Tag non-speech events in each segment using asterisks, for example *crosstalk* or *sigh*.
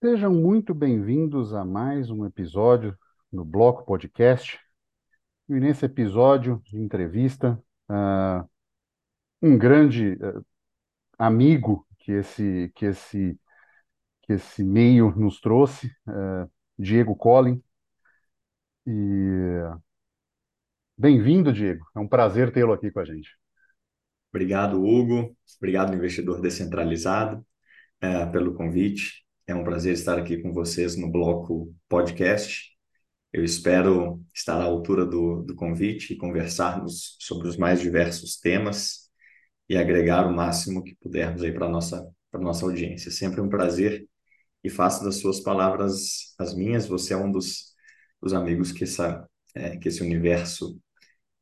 Sejam muito bem-vindos a mais um episódio no Bloco Podcast. E nesse episódio de entrevista, uh, um grande uh, amigo que esse, que, esse, que esse meio nos trouxe, uh, Diego Collin. E bem-vindo, Diego. É um prazer tê-lo aqui com a gente. Obrigado, Hugo. Obrigado, investidor descentralizado, é, pelo convite. É um prazer estar aqui com vocês no bloco podcast. Eu espero estar à altura do, do convite e conversarmos sobre os mais diversos temas e agregar o máximo que pudermos aí para a nossa, nossa audiência. Sempre um prazer e faço das suas palavras as minhas. Você é um dos, dos amigos que, essa, é, que esse universo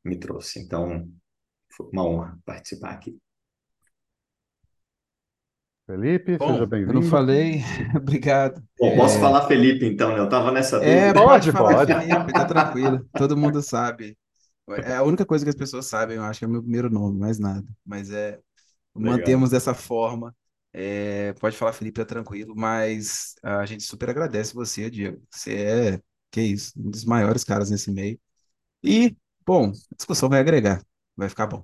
me trouxe. Então, foi uma honra participar aqui. Felipe, Bom, seja bem-vindo. Eu não falei, *laughs* obrigado. Bom, posso é... falar Felipe então, né? Eu estava nessa dúvida. É, pode, pode. Felipe, tá tranquilo. Todo mundo sabe. É a única coisa que as pessoas sabem, eu acho, é o meu primeiro nome, mais nada. Mas é, Legal. mantemos dessa forma. É, pode falar, Felipe, tá tranquilo, mas a gente super agradece você, Diego. Você é, que isso, um dos maiores caras nesse meio. E, bom, a discussão vai agregar, vai ficar bom.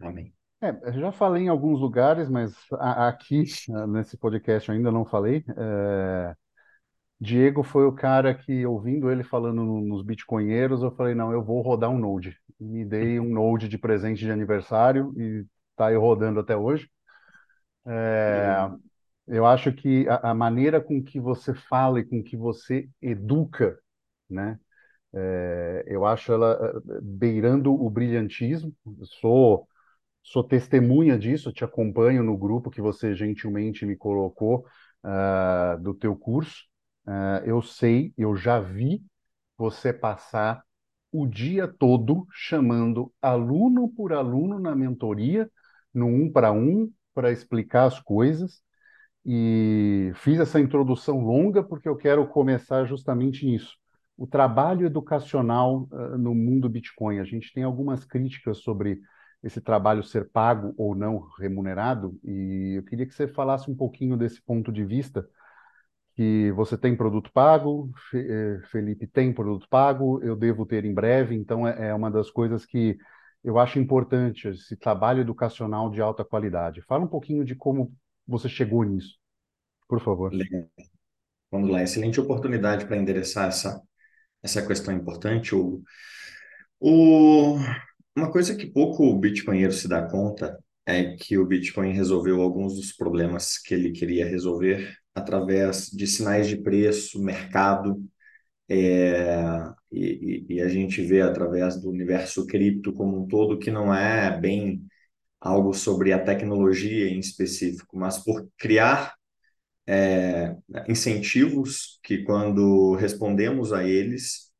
Amém. É, já falei em alguns lugares, mas aqui, nesse podcast, ainda não falei. É... Diego foi o cara que, ouvindo ele falando nos Bitcoinheiros, eu falei, não, eu vou rodar um Node. Me dei um Node de presente de aniversário e tá aí rodando até hoje. É... Eu acho que a, a, maneira com que você fala e com que você educa, né? É... eu acho ela é, beirando o brilhantismo. Eu sou sou testemunha disso, te acompanho no grupo que você gentilmente me colocou uh, do teu curso. Uh, eu sei, eu já vi você passar o dia todo chamando aluno por aluno na mentoria, no um para um, para explicar as coisas. E fiz essa introdução longa porque eu quero começar justamente nisso. O trabalho educacional uh, no mundo Bitcoin. A gente tem algumas críticas sobre esse trabalho ser pago ou não remunerado, e eu queria que você falasse um pouquinho desse ponto de vista, que você tem produto pago, eh, Felipe tem produto pago, eu devo ter em breve, então é, é uma das coisas que eu acho importante, esse trabalho educacional de alta qualidade. Fala um pouquinho de como você chegou nisso, por favor. Vamos lá, excelente oportunidade para endereçar essa, essa questão importante, Hugo. O, uma coisa que pouco o bitcoinheiro se dá conta é que o Bitcoin resolveu alguns dos problemas que ele queria resolver através de sinais de preço, mercado, é, e, e, a gente vê através do universo cripto como um todo que não é bem algo sobre a tecnologia em específico, mas por criar é, incentivos que, quando respondemos a eles,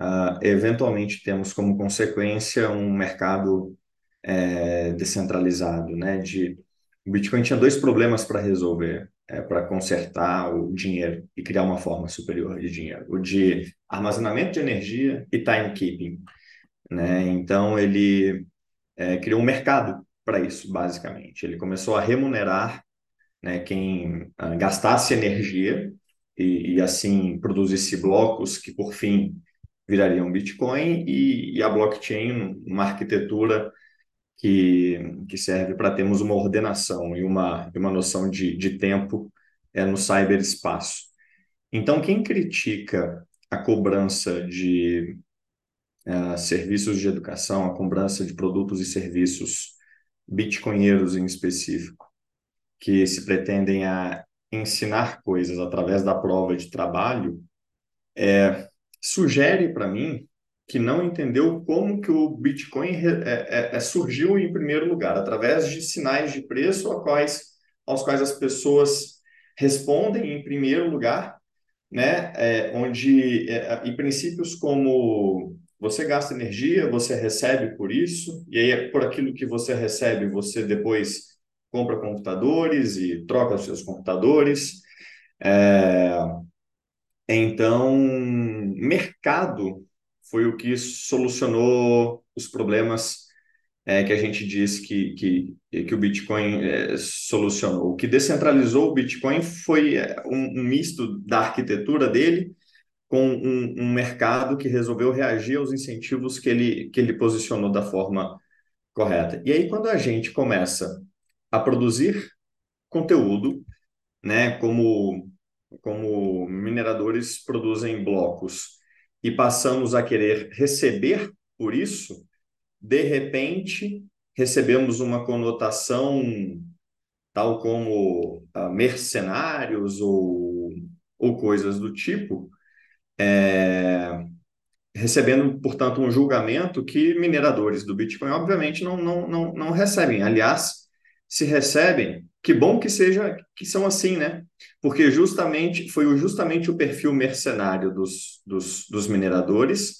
uh, eventualmente temos como consequência um mercado é, descentralizado, né? De o Bitcoin tinha dois problemas para resolver, é, para consertar o dinheiro e criar uma forma superior de dinheiro: o de armazenamento de energia e timekeeping, né? Então ele é, criou um mercado para isso, basicamente. Ele começou a remunerar né, quem uh, gastasse energia e, e, assim produzisse blocos que, por fim, viraria um Bitcoin e, e a blockchain, uma arquitetura que, que serve para termos uma ordenação e uma, uma noção de, de tempo é, no cyberespaço. Então, quem critica a cobrança de uh, serviços de educação, a cobrança de produtos e serviços bitcoinheiros em específico, que se pretendem a ensinar coisas através da prova de trabalho, é, sugere para mim que não entendeu como que o Bitcoin é, é, é, surgiu em primeiro lugar, através de sinais de preço aos quais, aos quais as pessoas respondem em primeiro lugar, né? É, onde é, e princípios como você gasta energia, você recebe por isso, e aí por aquilo que você recebe, você depois compra computadores e troca os seus computadores. É, então, mercado foi o que solucionou os problemas é, que a gente diz que, que, que o Bitcoin é, solucionou. O que descentralizou o Bitcoin foi é, um, um misto da arquitetura dele com um, um, mercado que resolveu reagir aos incentivos que ele, que ele posicionou da forma correta. E aí, quando a gente começa a produzir conteúdo, né, como, como mineradores produzem blocos, e passamos a querer receber por isso, de repente recebemos uma conotação tal como uh, mercenários ou, ou coisas do tipo, é, recebendo, portanto, um julgamento que mineradores do Bitcoin, obviamente, não, não, não, não recebem. Aliás, se recebem, que bom que seja que são assim, né? Porque justamente foi justamente o perfil mercenário dos, dos, dos mineradores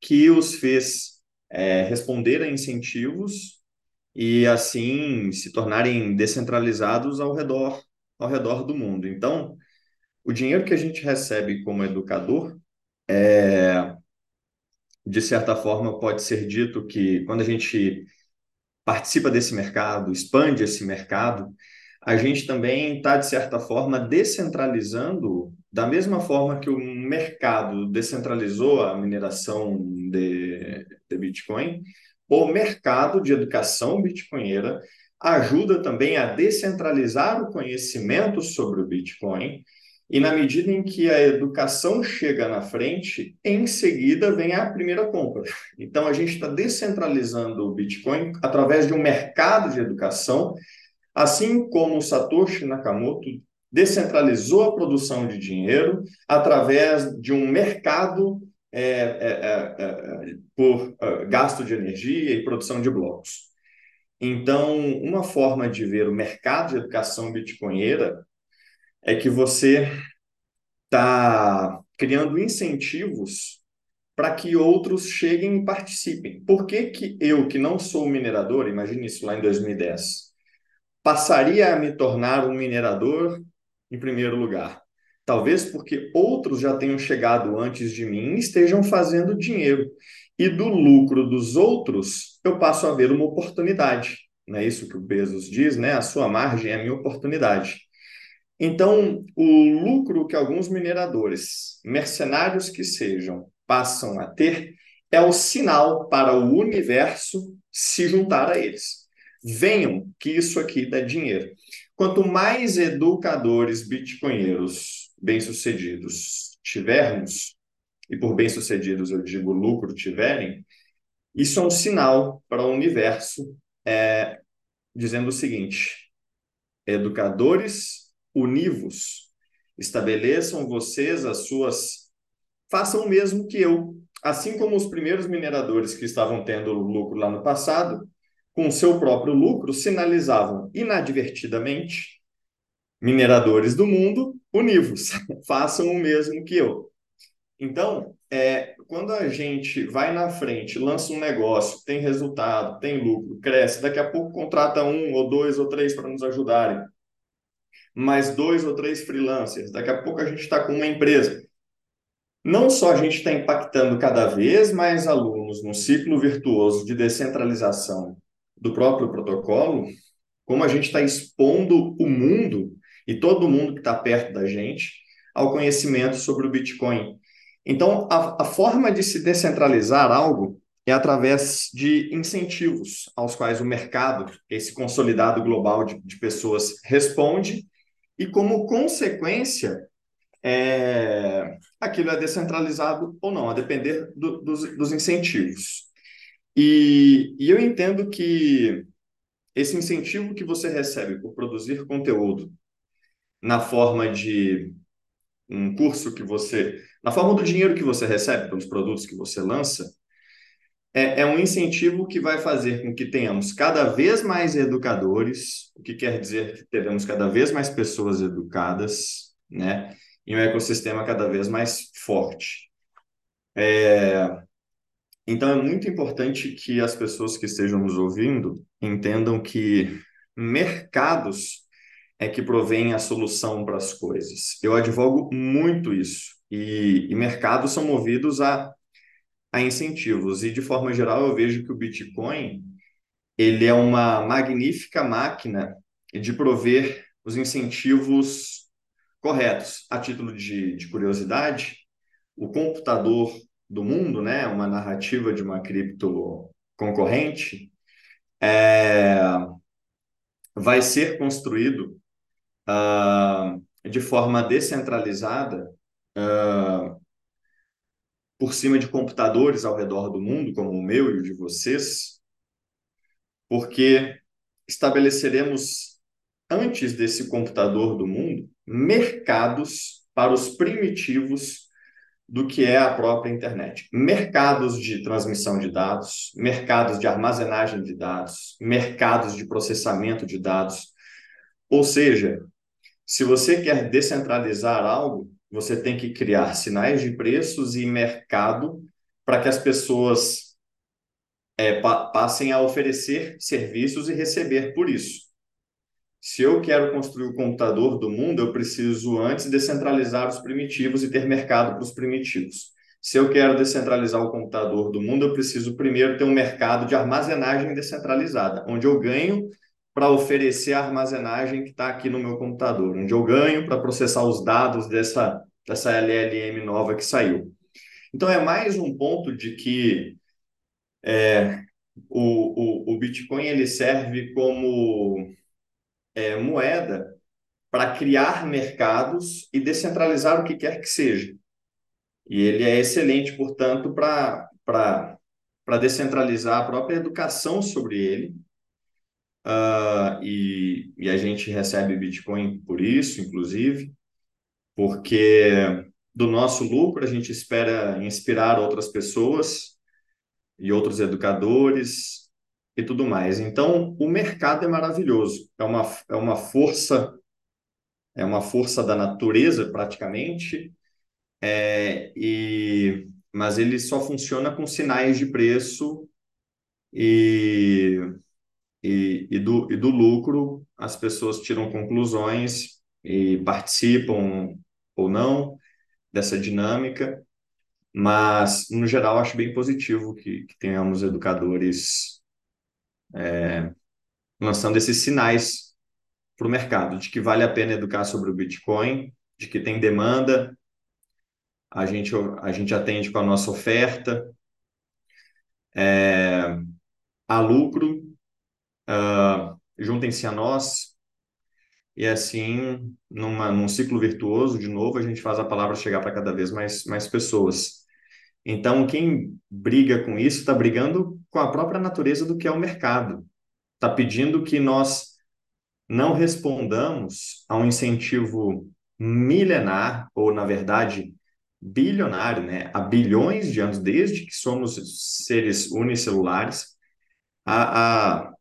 que os fez é, responder a incentivos e assim se tornarem descentralizados ao redor ao redor do mundo. Então, o dinheiro que a gente recebe como educador é, de certa forma, pode ser dito que quando a gente participa desse mercado, expande esse mercado, a gente também está, de certa forma, descentralizando, da mesma forma que o mercado descentralizou a mineração de, de Bitcoin, o mercado de educação bitcoinheira ajuda também a descentralizar o conhecimento sobre o Bitcoin e na medida em que a educação chega na frente, em seguida vem a primeira compra. Então a gente está descentralizando o Bitcoin através de um mercado de educação, assim como o Satoshi Nakamoto descentralizou a produção de dinheiro através de um mercado é, é, é, é por é, gasto de energia e produção de blocos. Então, uma forma de ver o mercado de educação bitcoinheira é que você está criando incentivos para que outros cheguem e participem. Por que, que eu, que não sou minerador, imagine isso lá em 2010, passaria a me tornar um minerador em primeiro lugar? Talvez porque outros já tenham chegado antes de mim e estejam fazendo dinheiro. E do lucro dos outros, eu passo a ver uma oportunidade. Não é isso que o Bezos diz, né? A sua margem é a minha oportunidade. Então, o lucro que alguns mineradores, mercenários que sejam, passam a ter é o sinal para o universo se juntar a eles. Venham, que isso aqui dá dinheiro. Quanto mais educadores bitcoinheiros bem-sucedidos tivermos, e por bem-sucedidos eu digo lucro tiverem, isso é um sinal para o universo é, dizendo o seguinte: educadores univos, estabeleçam vocês as suas. Façam o mesmo que eu. Assim como os primeiros mineradores que estavam tendo lucro lá no passado, com seu próprio lucro, sinalizavam inadvertidamente mineradores do mundo univos, *laughs* façam o mesmo que eu. Então, é, quando a gente vai na frente, lança um negócio, tem resultado, tem lucro, cresce, daqui a pouco contrata um ou dois ou três para nos ajudarem, mais dois ou três freelancers. Daqui a pouco a gente está com uma empresa. Não só a gente está impactando cada vez mais alunos no ciclo virtuoso de descentralização do próprio protocolo, como a gente está expondo o mundo e todo mundo que está perto da gente ao conhecimento sobre o Bitcoin. Então, a, a forma de se descentralizar algo é através de incentivos aos quais o mercado, esse consolidado global de, de pessoas, responde e, como consequência, é, aquilo é descentralizado ou não, a depender do, dos, dos, incentivos. E, e eu entendo que esse incentivo que você recebe por produzir conteúdo na forma de um curso que você. na forma do dinheiro que você recebe pelos produtos que você lança, é, é um incentivo que vai fazer com que tenhamos cada vez mais educadores, o que quer dizer que teremos cada vez mais pessoas educadas, né? E um ecossistema cada vez mais forte. É... Então, é muito importante que as pessoas que estejam nos ouvindo entendam que mercados é que provém a solução para as coisas. Eu advogo muito isso. E, e mercados são movidos a a incentivos. E, de forma geral, eu vejo que o Bitcoin ele é uma magnífica máquina de prover os incentivos corretos. A título de, de curiosidade, o computador do mundo, né, uma narrativa de uma cripto concorrente, é, vai ser construído uh, de forma descentralizada uh, por cima de computadores ao redor do mundo, como o meu e o de vocês, porque estabeleceremos, antes desse computador do mundo, mercados para os primitivos do que é a própria internet. Mercados de transmissão de dados, mercados de armazenagem de dados, mercados de processamento de dados. Ou seja, se você quer descentralizar algo, você tem que criar sinais de preços e mercado para que as pessoas é, pa passem a oferecer serviços e receber por isso. Se eu quero construir o computador do mundo, eu preciso antes descentralizar os primitivos e ter mercado para os primitivos. Se eu quero descentralizar o computador do mundo, eu preciso primeiro ter um mercado de armazenagem descentralizada, onde eu ganho para oferecer a armazenagem que está aqui no meu computador, onde eu ganho para processar os dados dessa, dessa LLM nova que saiu. Então, é mais um ponto de que é, o, o, o Bitcoin ele serve como é, moeda para criar mercados e descentralizar o que quer que seja. E ele é excelente, portanto, para descentralizar a própria educação sobre ele. Uh, e, e a gente recebe Bitcoin por isso, inclusive, porque do nosso lucro a gente espera inspirar outras pessoas e outros educadores e tudo mais. Então, o mercado é maravilhoso, é uma, é uma força, é uma força da natureza praticamente, é, e, mas ele só funciona com sinais de preço e, e, e, do, e do lucro as pessoas tiram conclusões e participam ou não dessa dinâmica, mas no geral acho bem positivo que, que tenhamos educadores é, lançando esses sinais para o mercado, de que vale a pena educar sobre o Bitcoin, de que tem demanda, a gente, a gente atende com a nossa oferta, é, há lucro, uh, juntem-se a nós, e assim, numa, num ciclo virtuoso, de novo, a gente faz a palavra chegar para cada vez mais, mais pessoas. Então, quem briga com isso está brigando com a própria natureza do que é o mercado. Está pedindo que nós não respondamos a um incentivo milenar, ou, na verdade, bilionário, né? há bilhões de anos, desde que somos seres unicelulares, a, a,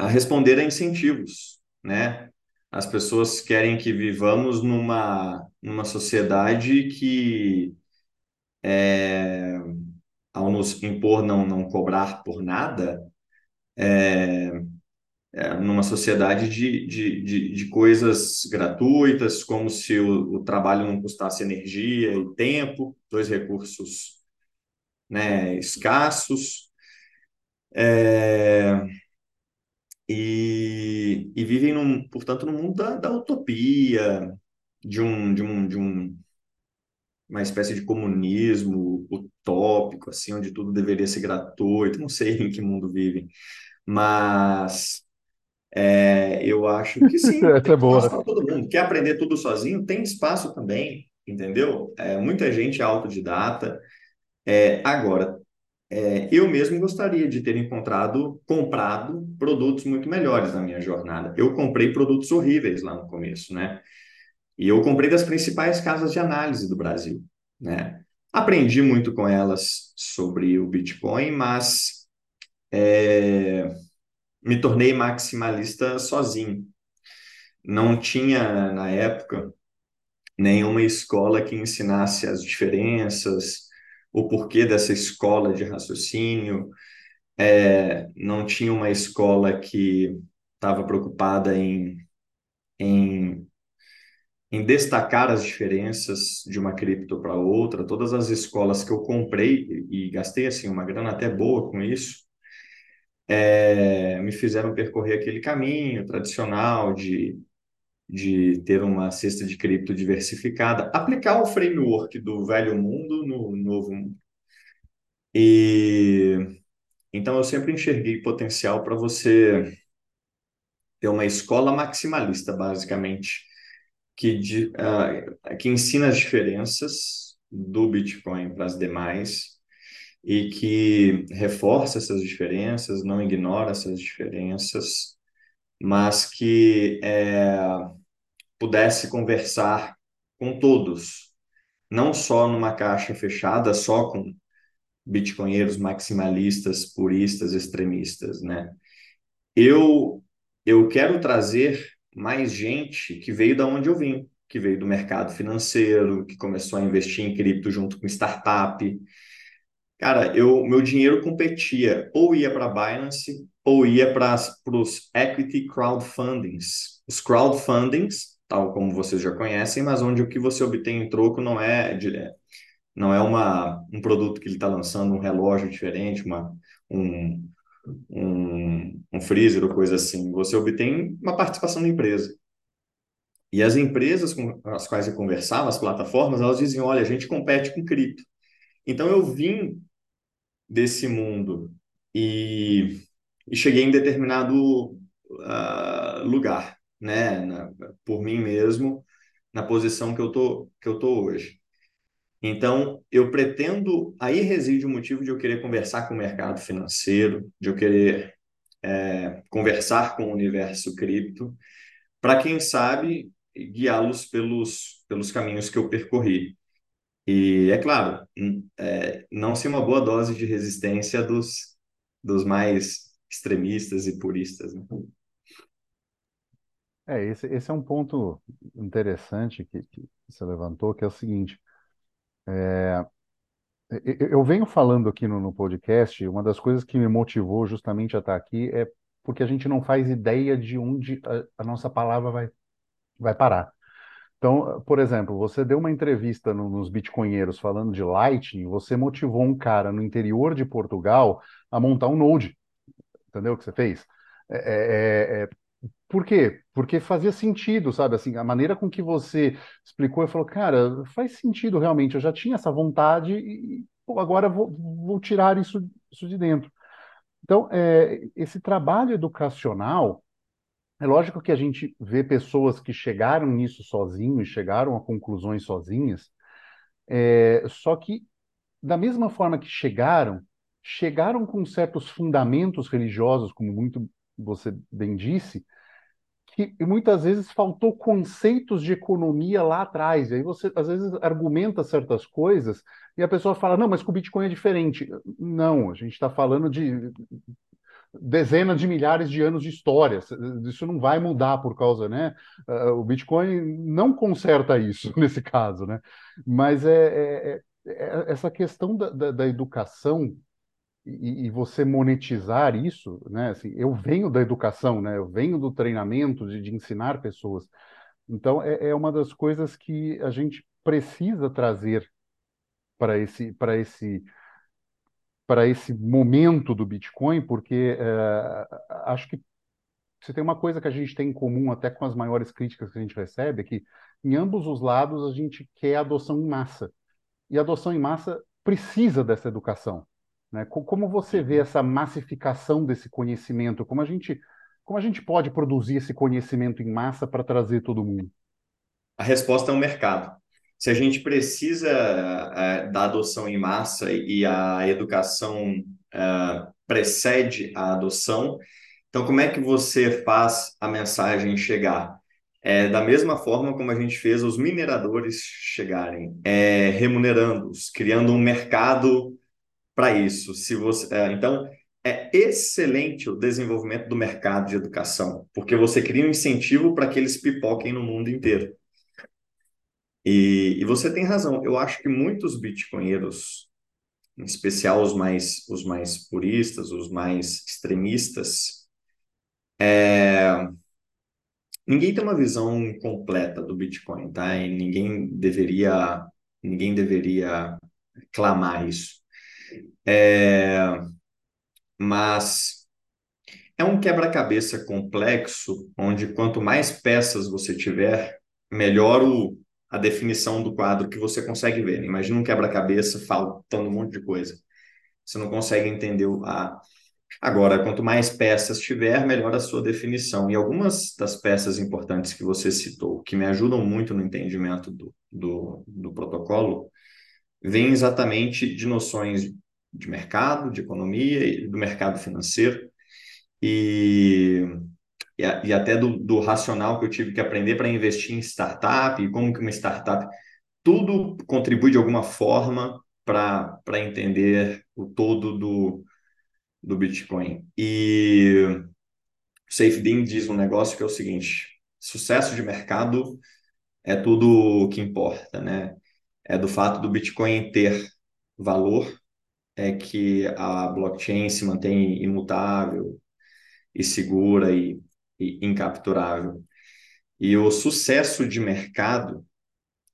a responder a incentivos. Né? As pessoas querem que vivamos numa, numa sociedade que é, ao nos impor não, não cobrar por nada, é, é, numa sociedade de, de, de, de, coisas gratuitas, como se o, o, trabalho não custasse energia e tempo, dois recursos né, escassos. É, e, e vivem, num, portanto, no mundo da, da utopia, de um, de um, de um uma espécie de comunismo utópico, assim, onde tudo deveria ser gratuito. Não sei *laughs* em que mundo vivem, mas é, eu acho que sim. *laughs* Essa é boa. Para todo mundo. Quer aprender tudo sozinho? Tem espaço também, entendeu? É, muita gente é autodidata. É, agora, é, eu mesmo gostaria de ter encontrado, comprado produtos muito melhores na minha jornada. Eu comprei produtos horríveis lá no começo, né? E eu comprei das principais casas de análise do Brasil, né? Aprendi muito com elas sobre o Bitcoin, mas é, me tornei maximalista sozinho. Não tinha, na época, nenhuma escola que ensinasse as diferenças, o porquê dessa escola de raciocínio. É, não tinha uma escola que estava preocupada em, em em destacar as diferenças de uma cripto para outra. Todas as escolas que eu comprei e gastei assim uma grana até boa com isso, é, me fizeram percorrer aquele caminho tradicional de, de ter uma cesta de cripto diversificada, aplicar o framework do velho mundo no novo mundo. E então eu sempre enxerguei potencial para você ter uma escola maximalista, basicamente, que, de, uh, que ensina as diferenças do Bitcoin para as demais e que reforça essas diferenças, não ignora essas diferenças, mas que é, pudesse conversar com todos, não só numa caixa fechada, só com bitcoinheiros maximalistas, puristas, extremistas, né? Eu eu quero trazer mais gente que veio da onde eu vim, que veio do mercado financeiro, que começou a investir em cripto junto com startup. Cara, eu meu dinheiro competia ou ia para Binance ou ia para os equity crowdfundings. Os crowdfundings, tal como vocês já conhecem, mas onde o que você obtém em troco não é não é uma, um produto que ele está lançando, um relógio diferente, uma, um, um, um freezer ou coisa assim. Você obtém uma participação da empresa. E as empresas com as quais eu conversava, as plataformas, elas diziam: olha, a gente compete com cripto. Então eu vim desse mundo e, e cheguei em determinado uh, lugar, né, na, por mim mesmo, na posição que eu tô que eu tô hoje. Então, eu pretendo, aí reside o motivo de eu querer conversar com o mercado financeiro, de eu querer é, conversar com o universo cripto, para quem sabe guiá-los pelos, pelos caminhos que eu percorri. E é claro, é, não ser uma boa dose de resistência dos, dos mais extremistas e puristas. Né? É, esse, esse é um ponto interessante que, que você levantou, que é o seguinte: é, eu venho falando aqui no, no, podcast, uma das coisas que me motivou justamente a estar aqui é porque a gente não faz ideia de onde a, a nossa palavra vai, vai parar. Então, por exemplo, você deu uma entrevista no, nos Bitcoinheiros falando de Lightning, você motivou um cara no interior de Portugal a montar um Node. Entendeu o que você fez? É, é, é, por quê? Porque fazia sentido, sabe? Assim, a maneira com que você explicou, eu falou, cara, faz sentido realmente. Eu já tinha essa vontade e pô, agora vou, vou tirar isso, isso de dentro. Então, é, esse trabalho educacional, é lógico que a gente vê pessoas que chegaram nisso sozinhos, chegaram a conclusões sozinhas, é, só que, da mesma forma que chegaram, chegaram com certos fundamentos religiosos, como muito você bem disse, que muitas vezes faltou conceitos de economia lá atrás. E aí você, às vezes, argumenta certas coisas e a pessoa fala, não, mas com o Bitcoin é diferente. Não, a gente está falando de dezenas de milhares de anos de história. Isso não vai mudar por causa, né? Ah, o Bitcoin não conserta isso *laughs* nesse caso, né? Mas é, é, é essa questão da, da, da educação e, e, você monetizar isso, né? Assim, eu venho da educação, né? Eu venho do treinamento de, de ensinar pessoas. Então é, é, uma das coisas que a gente precisa trazer para esse para esse para esse momento do Bitcoin, porque é, acho que se tem uma coisa que a gente tem em comum até com as maiores críticas que a gente recebe é que em ambos os lados a gente quer adoção em massa e adoção em massa precisa dessa educação. Né? Como você vê uhum. essa massificação desse conhecimento? Como a gente, como a gente pode produzir esse conhecimento em massa para trazer todo mundo? A resposta é o mercado. Se a gente precisa é, da adoção em massa e a educação é, precede a adoção, então como é que você faz a mensagem chegar? É, da mesma forma como a gente fez os mineradores chegarem, é, remunerando-os, criando um mercado para isso. Se você, é, então, é excelente o desenvolvimento do mercado de educação, porque você cria um incentivo para que eles pipoquem no mundo inteiro. E, e você tem razão. Eu acho que muitos bitcoinheiros, em especial os mais, os mais puristas, os mais extremistas, é, ninguém tem uma visão completa do Bitcoin, tá? E ninguém deveria, ninguém deveria clamar isso. É, mas é um quebra-cabeça complexo, onde quanto mais peças você tiver, melhor o, a definição do quadro que você consegue ver. Imagina um quebra-cabeça faltando um monte de coisa. Você não consegue entender a. Agora, quanto mais peças tiver, melhor a sua definição. E algumas das peças importantes que você citou, que me ajudam muito no entendimento do, do, do protocolo, vêm exatamente de noções de mercado, de economia e do mercado financeiro. E e, e até do, do, racional que eu tive que aprender para investir em startup e como que uma startup tudo contribui de alguma forma para entender o todo do, do Bitcoin. E o SafeDin diz um negócio que é o seguinte: sucesso de mercado é tudo o que importa, né? É do fato do Bitcoin ter valor, é que a blockchain se mantém imutável e segura e incapturável. E o sucesso de mercado,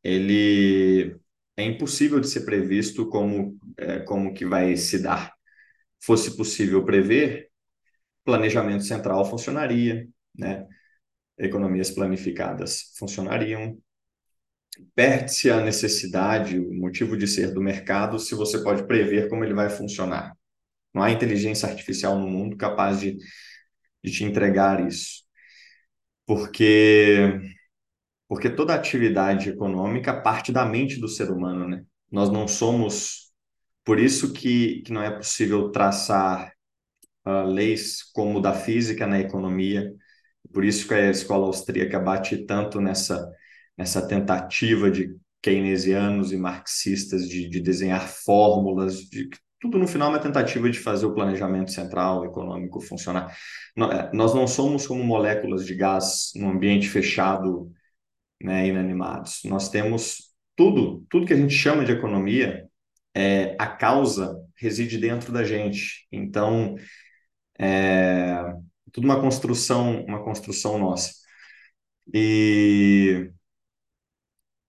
ele é impossível de ser previsto como, é, como que vai se dar. Fosse possível prever, planejamento central funcionaria, né? economias planificadas funcionariam. Perde-se a necessidade, o motivo de ser do mercado, se você pode prever como ele vai funcionar. Não há inteligência artificial no mundo capaz de de te entregar isso. Porque porque toda atividade econômica parte da mente do ser humano, né? Nós não somos por isso que, que não é possível traçar uh, leis como da física na economia. Por isso que a escola austríaca bate tanto nessa nessa tentativa de keynesianos e marxistas de, de desenhar fórmulas de tudo no final é uma tentativa de fazer o planejamento central econômico funcionar. É, nós não somos como moléculas de gás num ambiente fechado, né, inanimados. Nós temos tudo, tudo que a gente chama de economia, é, a causa reside dentro da gente. Então, é tudo uma construção, uma construção nossa. E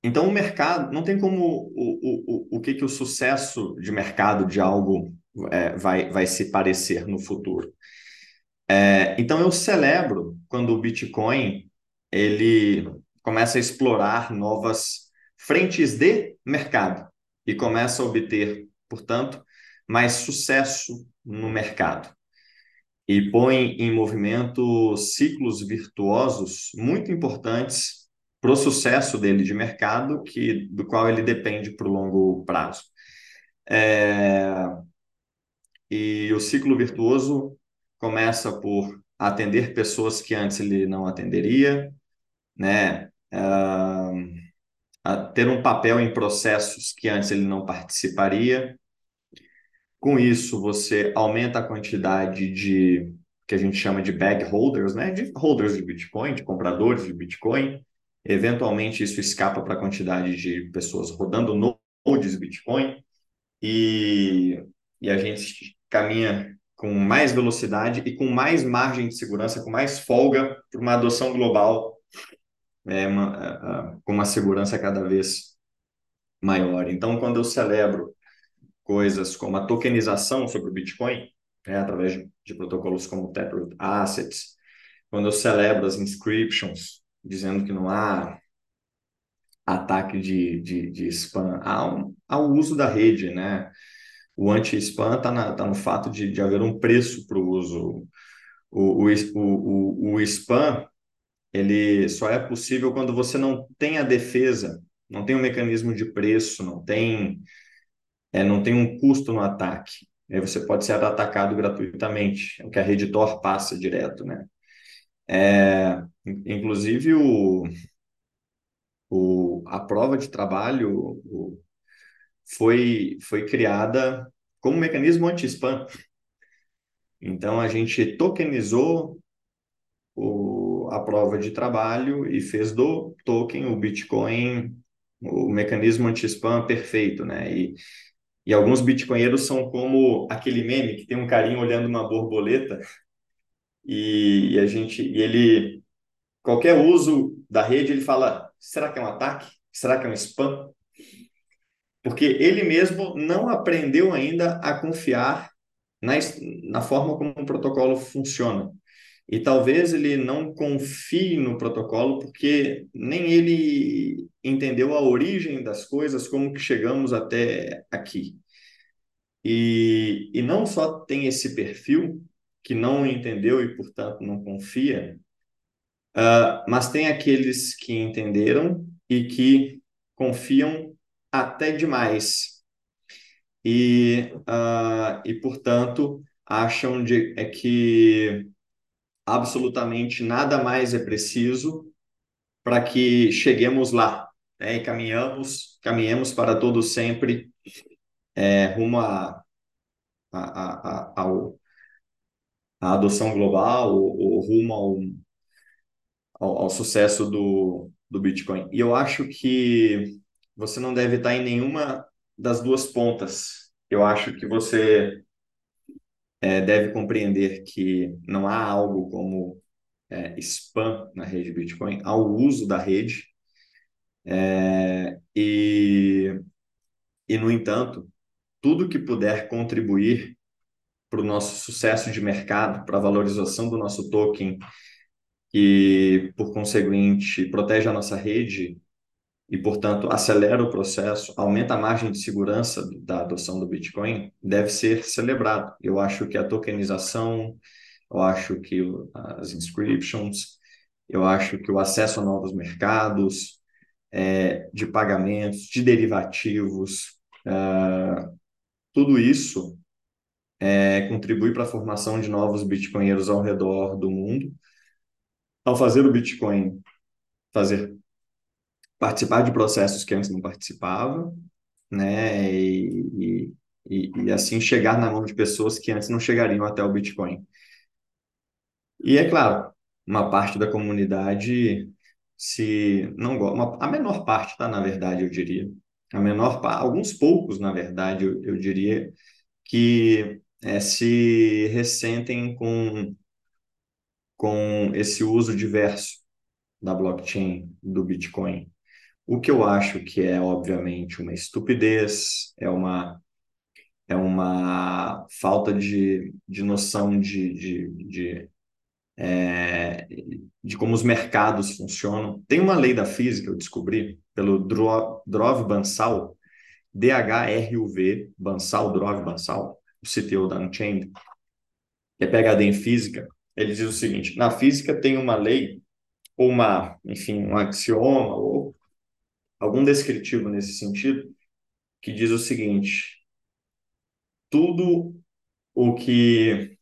então, o mercado, não tem como o, o, o, que, que o sucesso de mercado de algo é, vai, vai se parecer no futuro. É, então, eu celebro quando o Bitcoin ele começa a explorar novas frentes de mercado e começa a obter, portanto, mais sucesso no mercado. E põe em movimento ciclos virtuosos muito importantes para o sucesso dele de mercado, que do qual ele depende para o longo prazo. É... E o ciclo virtuoso começa por atender pessoas que antes ele não atenderia, né? Uh, ter um papel em processos que antes ele não participaria. Com isso, você aumenta a quantidade de que a gente chama de bag holders, né? De holders de Bitcoin, de compradores de Bitcoin, Eventualmente, isso escapa para a quantidade de pessoas rodando nodes Bitcoin e, e a gente caminha com mais velocidade e com mais margem de segurança, com mais folga para uma adoção global é, uma, com uma segurança cada vez maior. Então, quando eu celebro coisas como a tokenização sobre o Bitcoin, né, através de, de protocolos como Taproot Assets, quando eu celebro as inscriptions dizendo que não há ataque de, de, de spam, há, um, há o uso da rede, né? O anti-spam está tá no fato de, de haver um preço para o uso. O, o, o, o spam ele só é possível quando você não tem a defesa, não tem um mecanismo de preço, não tem, é, não tem um custo no ataque. Aí você pode ser atacado gratuitamente, é o que a rede Tor passa direto, né? É, inclusive, o, o, a prova de trabalho o, foi, foi criada como mecanismo anti-spam. Então, a gente tokenizou o, a prova de trabalho e fez do token, o Bitcoin, o mecanismo anti-spam perfeito, né? E, e alguns bitcoinheiros são como aquele meme que tem um carinho olhando uma borboleta e, e a gente e ele qualquer uso da rede ele fala será que é um ataque? Será que é um spam? Porque ele mesmo não aprendeu ainda a confiar na, na forma como o protocolo funciona. E talvez ele não confie no protocolo porque nem ele entendeu a origem das coisas, como que chegamos até aqui. E, e não só tem esse perfil que não entendeu e, portanto, não confia, uh, mas tem aqueles que entenderam e que confiam até demais. E, uh, e portanto, acham de, é que absolutamente nada mais é preciso para que cheguemos lá né? e caminhamos, caminhemos para todo sempre é, rumo a, a, a, ao, a adoção global, ou, rumo ao, ao, ao, sucesso do, do Bitcoin. E eu acho que você não deve estar em nenhuma das duas pontas. Eu acho que você é, deve compreender que não há algo como é, spam na rede Bitcoin, há o uso da rede. É, e, e, no entanto, tudo que puder contribuir para o nosso sucesso de mercado, para a valorização do nosso token e, por conseguinte, protege a nossa rede e, portanto, acelera o processo, aumenta a margem de segurança da adoção do Bitcoin, deve ser celebrado. Eu acho que a tokenização, eu acho que as inscriptions, eu acho que o acesso a novos mercados é, de pagamentos, de derivativos, é, tudo isso é, contribui para a formação de novos bitcoinheiros ao redor do mundo. Ao fazer o Bitcoin fazer participar de processos que antes não participava, né? E, e, e, assim chegar na mão de pessoas que antes não chegariam até o Bitcoin. E é claro, uma parte da comunidade se não gosta, a menor parte, tá? Na verdade, eu diria, a menor alguns poucos, na verdade, eu, eu diria que é, se ressentem com com esse uso diverso da blockchain do Bitcoin. O que eu acho que é, obviamente, uma estupidez, é uma, é uma falta de, de noção de, de, de, é, de como os mercados funcionam. Tem uma lei da física, eu descobri, pelo Drov Bansal, D-H-R-U-V, Bansal, Drov Bansal, o CTO da Unchained, que é PhD em física. Ele diz o seguinte: na física tem uma lei, ou uma, enfim, um axioma, ou algum descritivo nesse sentido, que diz o seguinte: tudo o que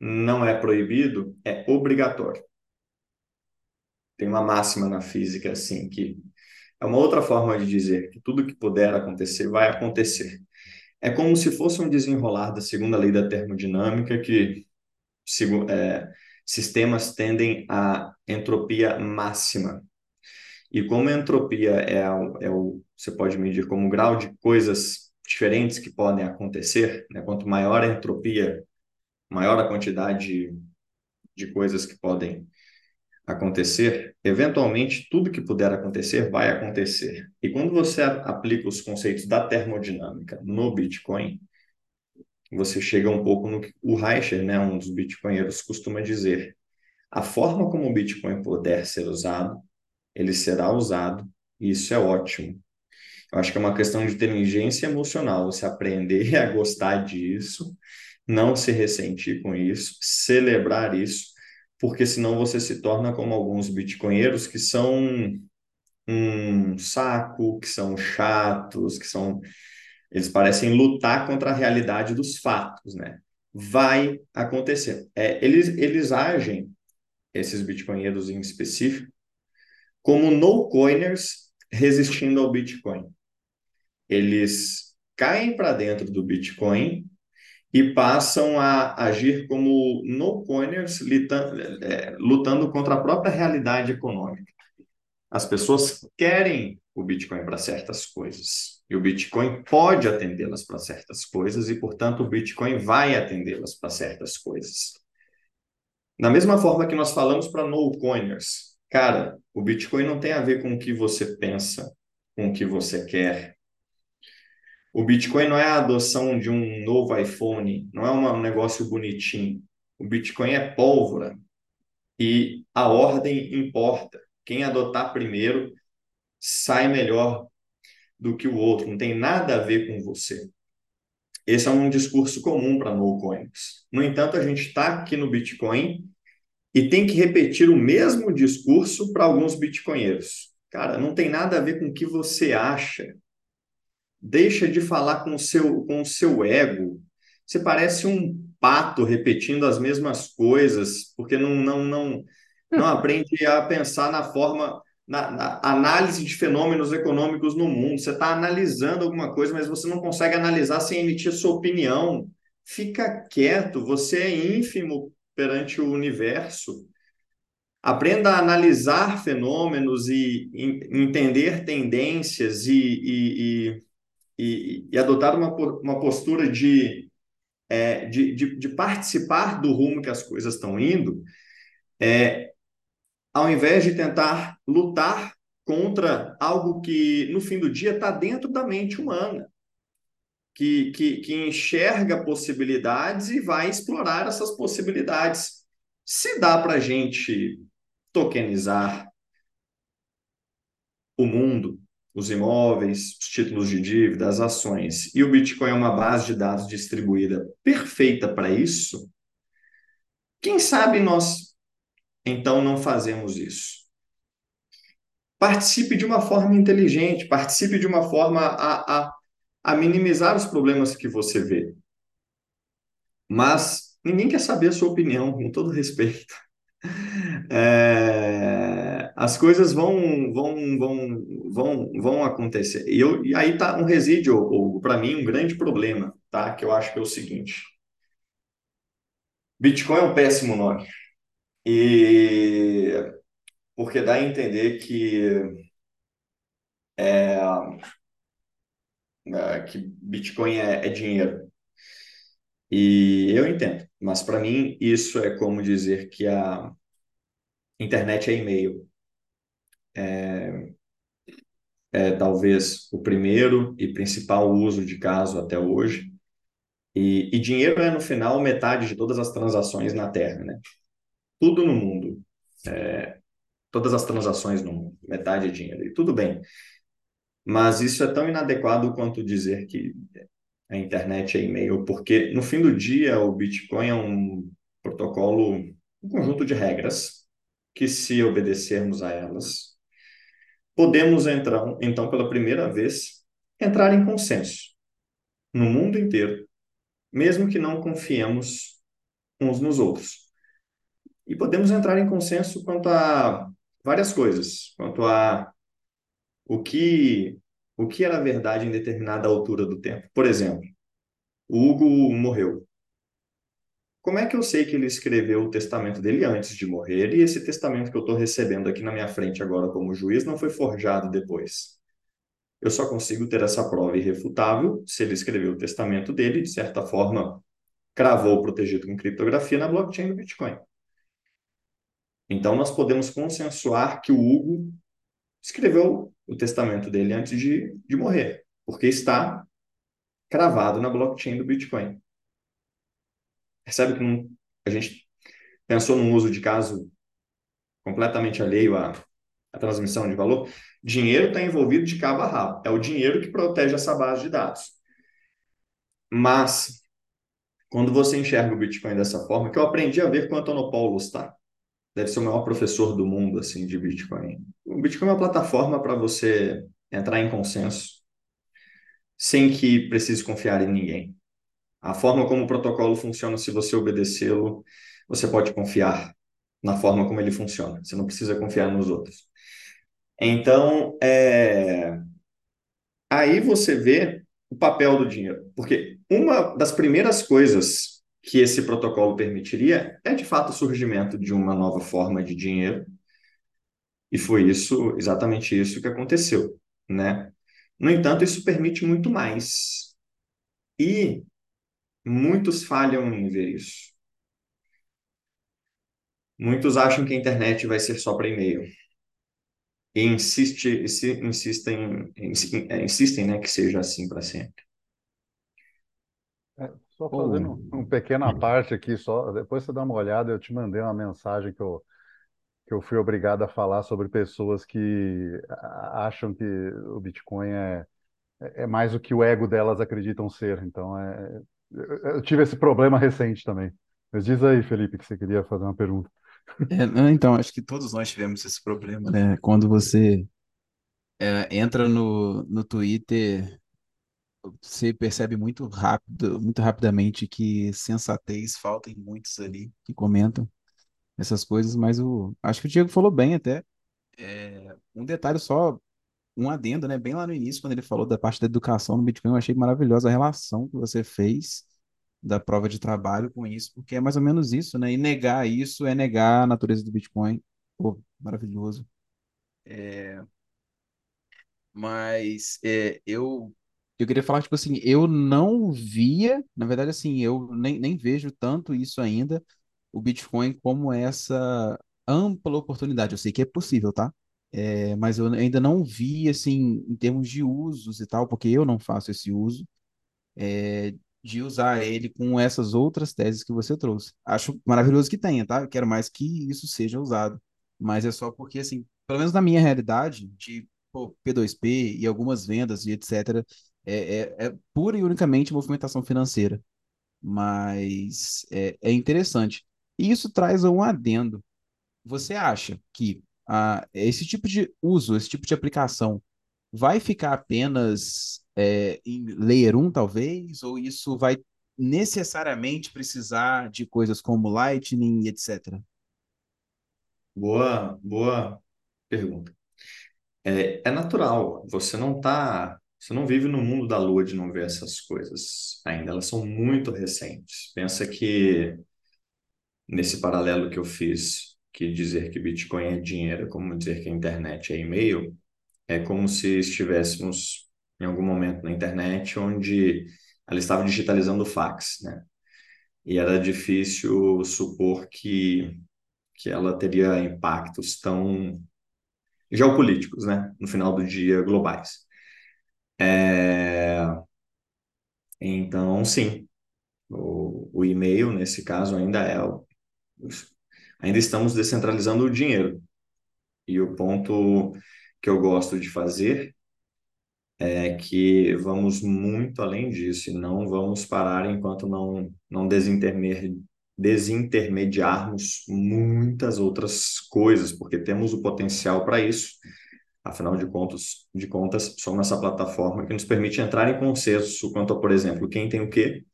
não é proibido é obrigatório. Tem uma máxima na física assim que é uma outra forma de dizer que tudo que puder acontecer vai acontecer. É como se fosse um desenrolar da segunda lei da termodinâmica que é, sistemas tendem à entropia máxima. E como a entropia é, é o, você pode medir como o grau de coisas diferentes que podem acontecer, né? quanto maior a entropia, maior a quantidade de, de coisas que podem acontecer, eventualmente tudo que puder acontecer vai acontecer. E quando você aplica os conceitos da termodinâmica no Bitcoin, você chega um pouco no que o Reicher, né, um dos bitcoinheiros, costuma dizer. A forma como o Bitcoin puder ser usado ele será usado, e isso é ótimo. Eu acho que é uma questão de inteligência emocional, você aprender *laughs* a gostar disso, não se ressentir com isso, celebrar isso, porque senão você se torna como alguns bitcoinheiros que são um saco, que são chatos, que são eles parecem lutar contra a realidade dos fatos, né? Vai acontecer. É, eles, eles agem, esses bitcoinheiros em específico, como no-coiners resistindo ao Bitcoin. Eles caem para dentro do Bitcoin e passam a agir como no-coiners é, lutando contra a própria realidade econômica. As pessoas querem o Bitcoin para certas coisas. E o Bitcoin pode atendê-las para certas coisas e, portanto, o Bitcoin vai atendê-las para certas coisas. Da mesma forma que nós falamos para no-coiners, Cara, o Bitcoin não tem a ver com o que você pensa, com o que você quer. O Bitcoin não é a adoção de um novo iPhone, não é um negócio bonitinho. O Bitcoin é pólvora e a ordem importa. Quem adotar primeiro sai melhor do que o outro, não tem nada a ver com você. Esse é um discurso comum para no coins. No entanto, a gente está aqui no Bitcoin e tem que repetir o mesmo discurso para alguns bitcoinheiros. Cara, não tem nada a ver com o que você acha. Deixa de falar com o seu, com o seu ego. Você parece um pato repetindo as mesmas coisas, porque não, não, não, não aprende a pensar na forma, na, na análise de fenômenos econômicos no mundo. Você está analisando alguma coisa, mas você não consegue analisar sem emitir sua opinião. Fica quieto, você é ínfimo perante o universo. Aprenda a analisar fenômenos e, entender tendências e, e, e, e adotar uma, uma postura de, é, de, de, de, participar do rumo que as coisas estão indo, é, ao invés de tentar lutar contra algo que, no fim do dia, está dentro da mente humana. Que, que, que enxerga possibilidades e vai explorar essas possibilidades. Se dá para a gente tokenizar o mundo, os imóveis, os títulos de dívida, as ações, e o Bitcoin é uma base de dados distribuída perfeita para isso, quem sabe nós então não fazemos isso? Participe de uma forma inteligente, participe de uma forma a, a, a minimizar os problemas que você vê. Mas ninguém quer saber a sua opinião, com todo respeito. *laughs* É, as coisas vão, vão, vão, vão, vão acontecer. E, eu, e aí tá um resíduo, para mim, um grande problema, tá? Que eu acho que é o seguinte: Bitcoin é um péssimo nome. E porque dá a entender que é, é que Bitcoin é, é dinheiro. E eu entendo, mas para mim isso é como dizer que a internet é e-mail. É, é talvez o primeiro e principal uso de caso até hoje. E, e, dinheiro é, no final, metade de todas as transações na Terra, né? Tudo no mundo. É, todas as transações no mundo. Metade é dinheiro. E tudo bem. Mas isso é tão inadequado quanto dizer que a internet é e-mail, porque, no fim do dia, o Bitcoin é um protocolo, um conjunto de regras que, se obedecermos a elas, podemos entrar, então, pela primeira vez, entrar em consenso no mundo inteiro, mesmo que não confiemos uns nos outros. E podemos entrar em consenso quanto a várias coisas, quanto a o que o que era verdade em determinada altura do tempo. Por exemplo, o Hugo morreu. Como é que eu sei que ele escreveu o testamento dele antes de morrer e esse testamento que eu estou recebendo aqui na minha frente agora como juiz não foi forjado depois? Eu só consigo ter essa prova irrefutável se ele escreveu o testamento dele, de certa forma, cravou protegido com criptografia na blockchain do Bitcoin. Então, nós podemos consensuar que o Hugo escreveu o testamento dele antes de, de morrer, porque está cravado na blockchain do Bitcoin. Percebe que não, a gente pensou num uso de caso completamente alheio à, à transmissão de valor? Dinheiro está envolvido de cabo a rabo. É o dinheiro que protege essa base de dados. Mas, quando você enxerga o Bitcoin dessa forma, que eu aprendi a ver com o Antonopoulos, tá? Deve ser o maior professor do mundo, assim, de Bitcoin. O Bitcoin é uma plataforma para você entrar em consenso sem que precise confiar em ninguém. A forma como o protocolo funciona, se você obedecê-lo, você pode confiar na forma como ele funciona. Você não precisa confiar nos outros. Então, é... aí você vê o papel do dinheiro. Porque uma das primeiras coisas que esse protocolo permitiria é, de fato, o surgimento de uma nova forma de dinheiro. E foi isso, exatamente isso que aconteceu, né? No entanto, isso permite muito mais. E Muitos falham em ver isso. Muitos acham que a internet vai ser só para e-mail. E insiste, insistem, insistem né, que seja assim para sempre. É, Só fazendo Ou, um pequena parte aqui, só depois você dá uma olhada, eu te mandei uma mensagem que eu, que eu fui obrigado a falar sobre pessoas que acham que o Bitcoin é, é mais o que o ego delas acreditam ser. Então, é, eu tive esse problema recente também. Mas diz aí, Felipe, que você queria fazer uma pergunta. é, então, acho que todos nós tivemos esse problema, né? Quando você é, entra no, no Twitter, você percebe muito rápido, muito rapidamente que sensatez falta em muitos ali que comentam essas coisas, mas o, acho que o Diego falou bem até. É, um detalhe só, um adendo, né? Bem lá no início, quando ele falou da parte da educação no Bitcoin, eu achei maravilhosa a relação que você fez da prova de trabalho com isso, porque é mais ou menos isso, né? E negar isso é negar a natureza do Bitcoin. Pô, maravilhoso. Mas é, eu eu queria falar, tipo assim, eu não via, na verdade, assim, eu nem, nem vejo tanto isso ainda, o Bitcoin como essa ampla oportunidade. Eu sei que é possível, tá? É, mas eu ainda não vi, assim, em termos de usos e tal, porque eu não faço esse uso, é, de usar ele com essas outras teses que você trouxe. Acho maravilhoso que tenha, tá? Eu quero mais que isso seja usado. Mas é só porque, assim, pelo menos na minha realidade, de pô, P2P e algumas vendas e etc., é, é, é pura e unicamente movimentação financeira. Mas é, é interessante. E isso traz um adendo. Você acha que ah, esse tipo de uso, esse tipo de aplicação, vai ficar apenas é, em Layer 1, talvez? Ou isso vai necessariamente precisar de coisas como Lightning etc? Boa, boa pergunta. É, é natural, você não tá, você não vive no mundo da lua de não ver essas coisas ainda, elas são muito recentes. Pensa que nesse paralelo que eu fiz, que dizer que Bitcoin é dinheiro, como dizer que a internet é e-mail, é como se estivéssemos em algum momento na internet onde ela estava digitalizando o fax, né? E era difícil supor que, que ela teria impactos tão geopolíticos, né? No final do dia, globais. É, Então, sim, o, o e-mail, nesse caso, ainda é. Ainda estamos descentralizando o dinheiro. E o ponto que eu gosto de fazer é que vamos muito além disso e não vamos parar enquanto não, não desinterme- desintermediarmos muitas outras coisas, porque temos o potencial para isso. Afinal de contas, de contas, somos essa plataforma que nos permite entrar em consenso quanto a, por exemplo, quem tem o quê,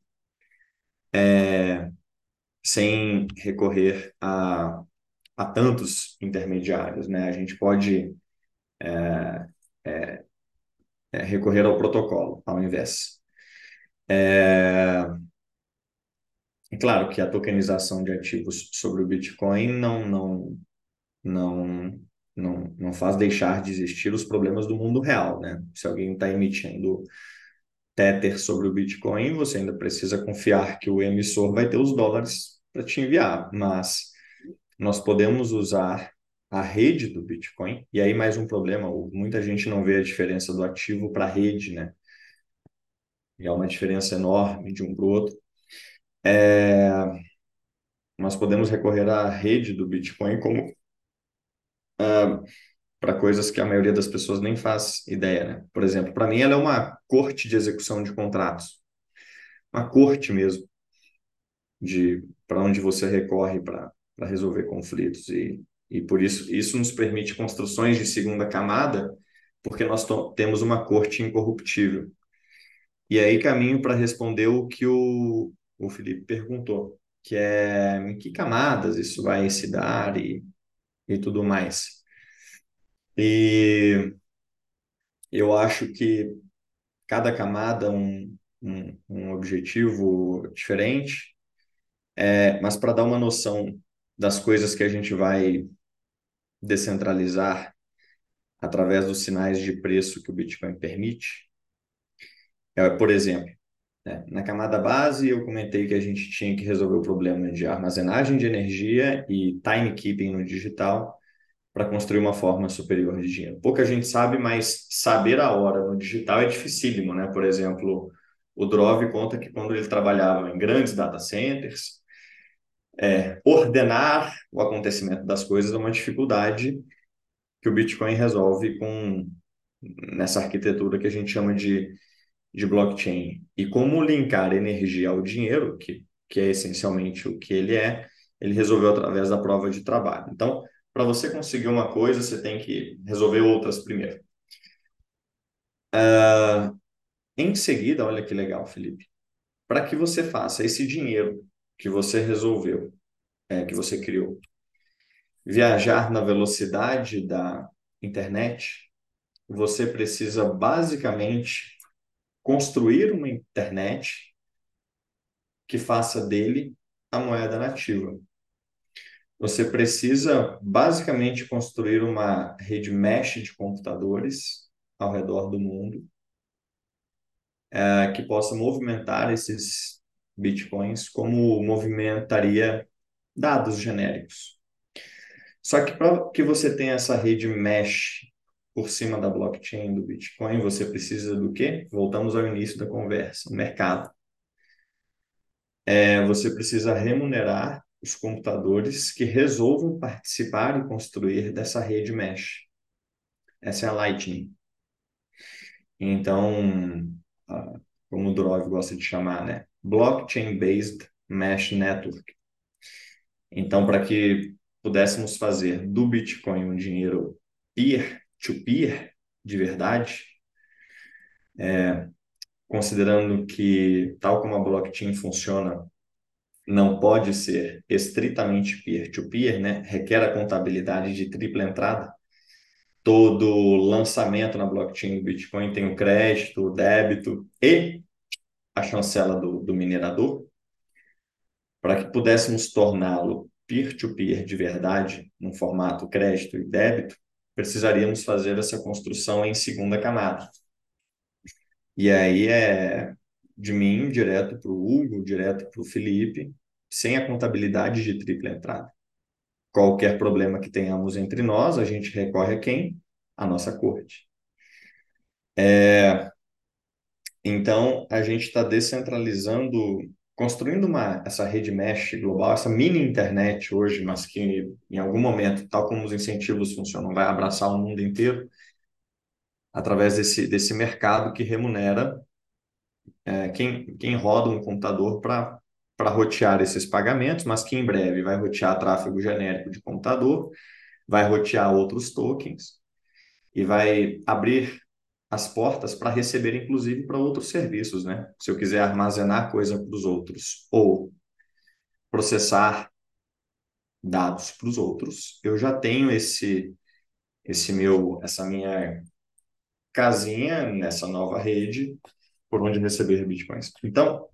sem recorrer a, a tantos intermediários, né? A gente pode é, recorrer ao protocolo ao invés. É claro que a tokenização de ativos sobre o Bitcoin não, não, não, não, não faz deixar de existir os problemas do mundo real, né? Se alguém está emitindo Tether sobre o Bitcoin, você ainda precisa confiar que o emissor vai ter os dólares para te enviar, mas nós podemos usar a rede do Bitcoin, e aí mais um problema, muita gente não vê a diferença do ativo para a rede, né? E há uma diferença enorme de um para o outro. É, nós podemos recorrer à rede do Bitcoin como para coisas que a maioria das pessoas nem faz ideia, né? Por exemplo, para mim ela é uma corte de execução de contratos, uma corte mesmo de para onde você recorre para resolver conflitos e e por isso isso nos permite construções de segunda camada, porque nós temos uma corte incorruptível. E aí caminho para responder o que o o Felipe perguntou, que é em que camadas isso vai se dar e e tudo mais. E eu acho que cada camada um, um, um objetivo diferente, é, mas para dar uma noção das coisas que a gente vai descentralizar através dos sinais de preço que o Bitcoin permite, é, por exemplo, né, na camada base eu comentei que a gente tinha que resolver o problema de armazenagem de energia e timekeeping no digital para construir uma forma superior de dinheiro. Pouca gente sabe, mas saber a hora no digital é dificílimo, né? Por exemplo, O Drove conta que quando ele trabalhava em grandes data centers, é, ordenar o acontecimento das coisas é uma dificuldade que o Bitcoin resolve com nessa arquitetura que a gente chama de, de blockchain. E como linkar energia ao dinheiro, que, que é essencialmente o que ele é, ele resolveu através da prova de trabalho. Então, para você conseguir uma coisa, você tem que resolver outras primeiro. Uh, em seguida, olha que legal, Felipe. Para que você faça esse dinheiro que você resolveu, é, que você criou, viajar na velocidade da internet, você precisa basicamente construir uma internet que faça dele a moeda nativa. Você precisa basicamente construir uma rede mesh de computadores ao redor do mundo é, que possa movimentar esses bitcoins como movimentaria dados genéricos. Só que para que você tenha essa rede mesh por cima da blockchain do Bitcoin, você precisa do quê? Voltamos ao início da conversa, o mercado. É, você precisa remunerar os computadores que resolvam participar e construir dessa rede mesh. Essa é a Lightning. Então, como o Drove gosta de chamar, né? Blockchain-based Mesh Network. Então, para que pudéssemos fazer do Bitcoin um dinheiro peer-to-peer, de verdade, é, considerando que, tal como a blockchain funciona, não pode ser estritamente peer-to-peer, -peer, né? requer a contabilidade de tripla entrada, todo lançamento na blockchain do Bitcoin tem o crédito, o débito e a chancela do, do minerador, para que pudéssemos torná-lo peer-to-peer de verdade, num formato crédito e débito, precisaríamos fazer essa construção em segunda camada. E aí é de mim direto para o Hugo, direto para o Felipe, sem a contabilidade de tripla entrada. Qualquer problema que tenhamos entre nós, a gente recorre a quem? A nossa corte. É, então, a gente está descentralizando, construindo uma, essa rede mesh global, essa mini internet hoje, mas que em algum momento, tal como os incentivos funcionam, vai abraçar o mundo inteiro, através desse, desse mercado que remunera é, quem, quem roda um computador para para rotear esses pagamentos, mas que em breve vai rotear tráfego genérico de computador, vai rotear outros tokens e vai abrir as portas para receber, inclusive, para outros serviços, né? Se eu quiser armazenar coisa para os outros ou processar dados para os outros, eu já tenho esse esse meu essa minha casinha nessa nova rede por onde receber bitcoins. Então,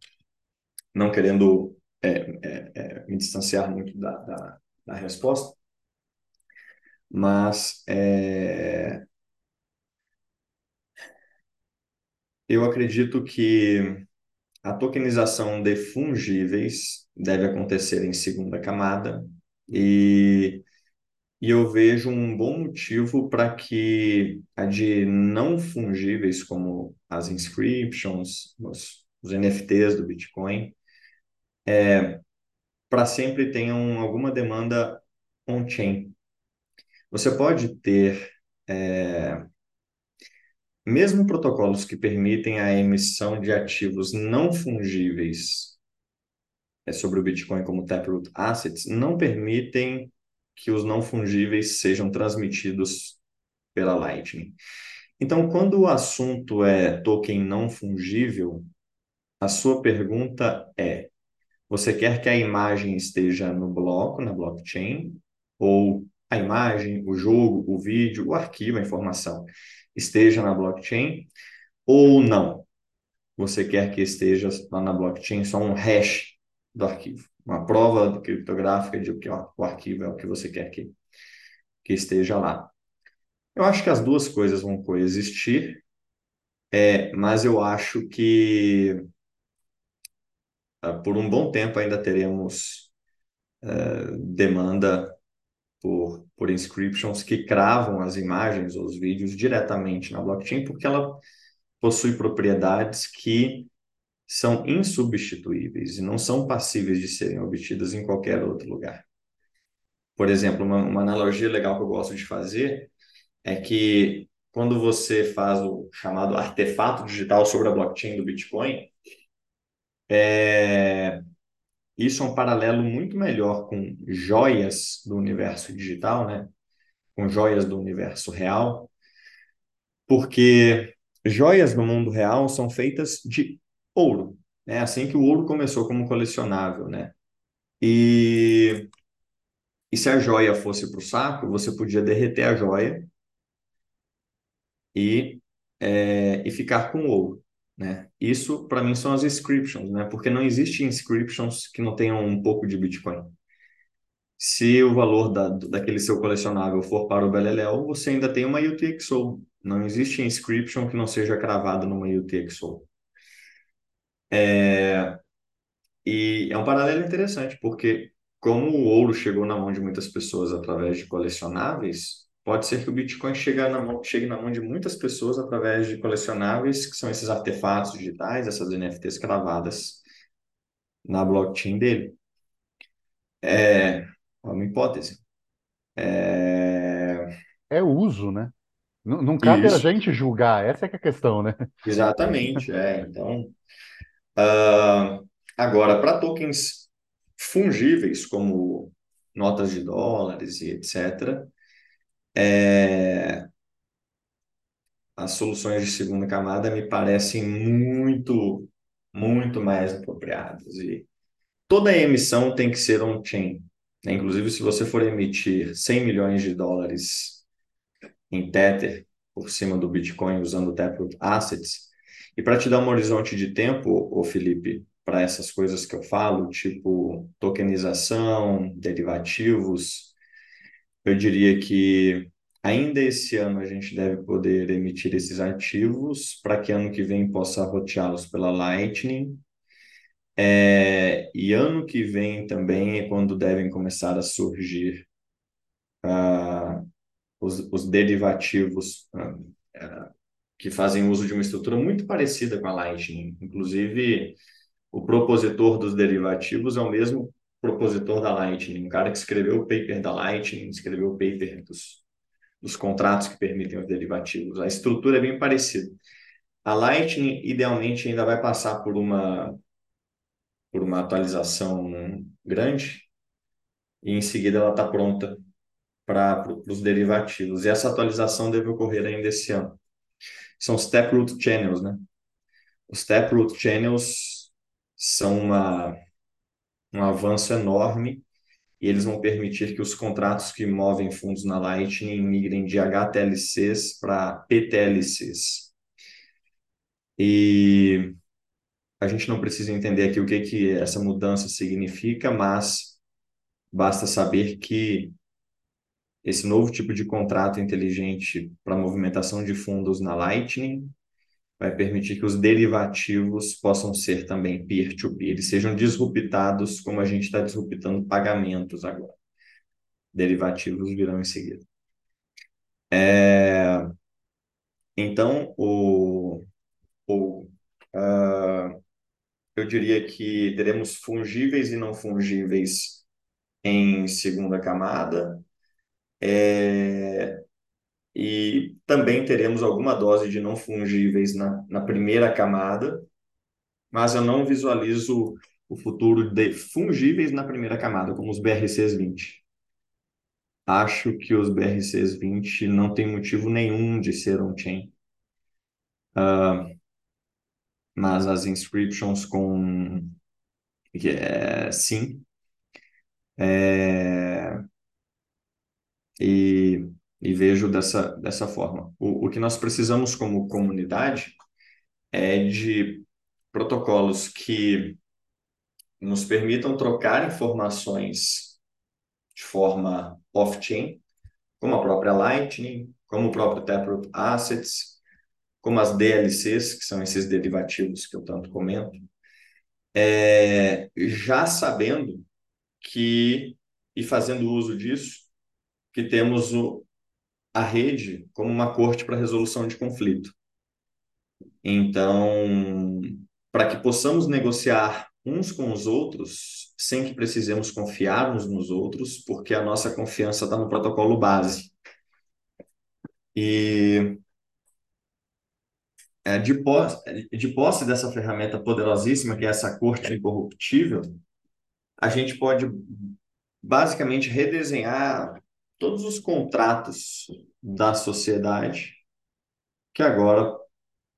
não querendo é, é, é, me distanciar muito da, da, da resposta, mas é, eu acredito que a tokenização de fungíveis deve acontecer em segunda camada e, e eu vejo um bom motivo para que a de não fungíveis, como as inscriptions, os, os NFTs do Bitcoin, é, para sempre tenham alguma demanda on-chain. Você pode ter, é, mesmo protocolos que permitem a emissão de ativos não fungíveis é, sobre o Bitcoin como Taproot Assets, não permitem que os não fungíveis sejam transmitidos pela Lightning. Então, quando o assunto é token não fungível, a sua pergunta é: você quer que a imagem esteja no bloco, na blockchain, ou a imagem, o jogo, o vídeo, o arquivo, a informação esteja na blockchain, ou não. Você quer que esteja lá na blockchain só um hash do arquivo, uma prova criptográfica de que ó, o arquivo é o que você quer que, que esteja lá. Eu acho que as duas coisas vão coexistir, é, mas eu acho que por um bom tempo ainda teremos uh, demanda por, por inscriptions que cravam as imagens ou os vídeos diretamente na blockchain, porque ela possui propriedades que são insubstituíveis e não são passíveis de serem obtidas em qualquer outro lugar. Por exemplo, uma, uma analogia legal que eu gosto de fazer é que quando você faz o chamado artefato digital sobre a blockchain do Bitcoin, é, isso é um paralelo muito melhor com joias do universo digital, né? com joias do universo real, porque joias no mundo real são feitas de ouro. É né? assim que o ouro começou como colecionável, né? E, e se a joia fosse para o saco, você podia derreter a joia e, é, e ficar com ouro. Né? Isso, para mim, são as inscriptions, né? porque não existe inscriptions que não tenham um pouco de Bitcoin. Se o valor da, daquele seu colecionável for para o Beleléu, você ainda tem uma UTXO. Não existe inscription que não seja cravada numa UTXO. É... E é um paralelo interessante, porque como o ouro chegou na mão de muitas pessoas através de colecionáveis, pode ser que o Bitcoin chegue na mão, chegue na mão de muitas pessoas através de colecionáveis, que são esses artefatos digitais, essas NFTs cravadas na blockchain dele. É, uma hipótese. É... É uso, né? Não, não cabe a Isso, gente julgar, essa é que é a questão, né? exatamente. É, então, ah, agora, para tokens fungíveis, como notas de dólares e etc., é, as soluções de segunda camada me parecem muito, muito mais apropriadas. E toda emissão tem que ser on-chain. né? Inclusive, se você for emitir 100 milhões de dólares em Tether por cima do Bitcoin usando Taproot Assets, e para te dar um horizonte de tempo, ô Felipe, para essas coisas que eu falo, tipo tokenização, derivativos, eu diria que ainda esse ano a gente deve poder emitir esses ativos para que ano que vem possa roteá-los pela Lightning. É, e ano que vem também é quando devem começar a surgir ah, os, os derivativos ah, ah, que fazem uso de uma estrutura muito parecida com a Lightning. Inclusive, o propositor dos derivativos é o mesmo propositor da Lightning, um cara que escreveu o paper da Lightning, escreveu o paper dos, dos contratos que permitem os derivativos. A estrutura é bem parecida. A Lightning, idealmente, ainda vai passar por uma, por uma atualização grande e, em seguida, ela está pronta para os derivativos. E essa atualização deve ocorrer ainda esse ano. São os Taproot Channels, né? Os Taproot Channels são uma, um avanço enorme e eles vão permitir que os contratos que movem fundos na Lightning migrem de HTLCs para PTLCs. E a gente não precisa entender aqui o que, que essa mudança significa, mas basta saber que esse novo tipo de contrato inteligente para movimentação de fundos na Lightning vai permitir que os derivativos possam ser também peer-to-peer, eles sejam disruptados como a gente está disruptando pagamentos agora. Derivativos virão em seguida. É... Então, o, o, uh, eu diria que teremos fungíveis e não fungíveis em segunda camada, é, e também teremos alguma dose de não fungíveis na, na primeira camada, mas eu não visualizo o futuro de fungíveis na primeira camada, como os BRCs 20. Acho que os BRCs 20 não tem motivo nenhum de ser on-chain. Uh, mas as inscriptions com... É, sim. É, e, e vejo dessa, dessa forma. O, o que nós precisamos como comunidade é de protocolos que nos permitam trocar informações de forma off-chain, como a própria Lightning, como o próprio Taproot Assets, como as DLCs, que são esses derivativos que eu tanto comento, é, já sabendo que, e fazendo uso disso, que temos o, a rede como uma corte para resolução de conflito. Então, para que possamos negociar uns com os outros sem que precisemos confiar uns nos outros, porque a nossa confiança está no protocolo base. E é, de, posse, de posse dessa ferramenta poderosíssima, que é essa corte incorruptível, a gente pode basicamente redesenhar todos os contratos da sociedade que agora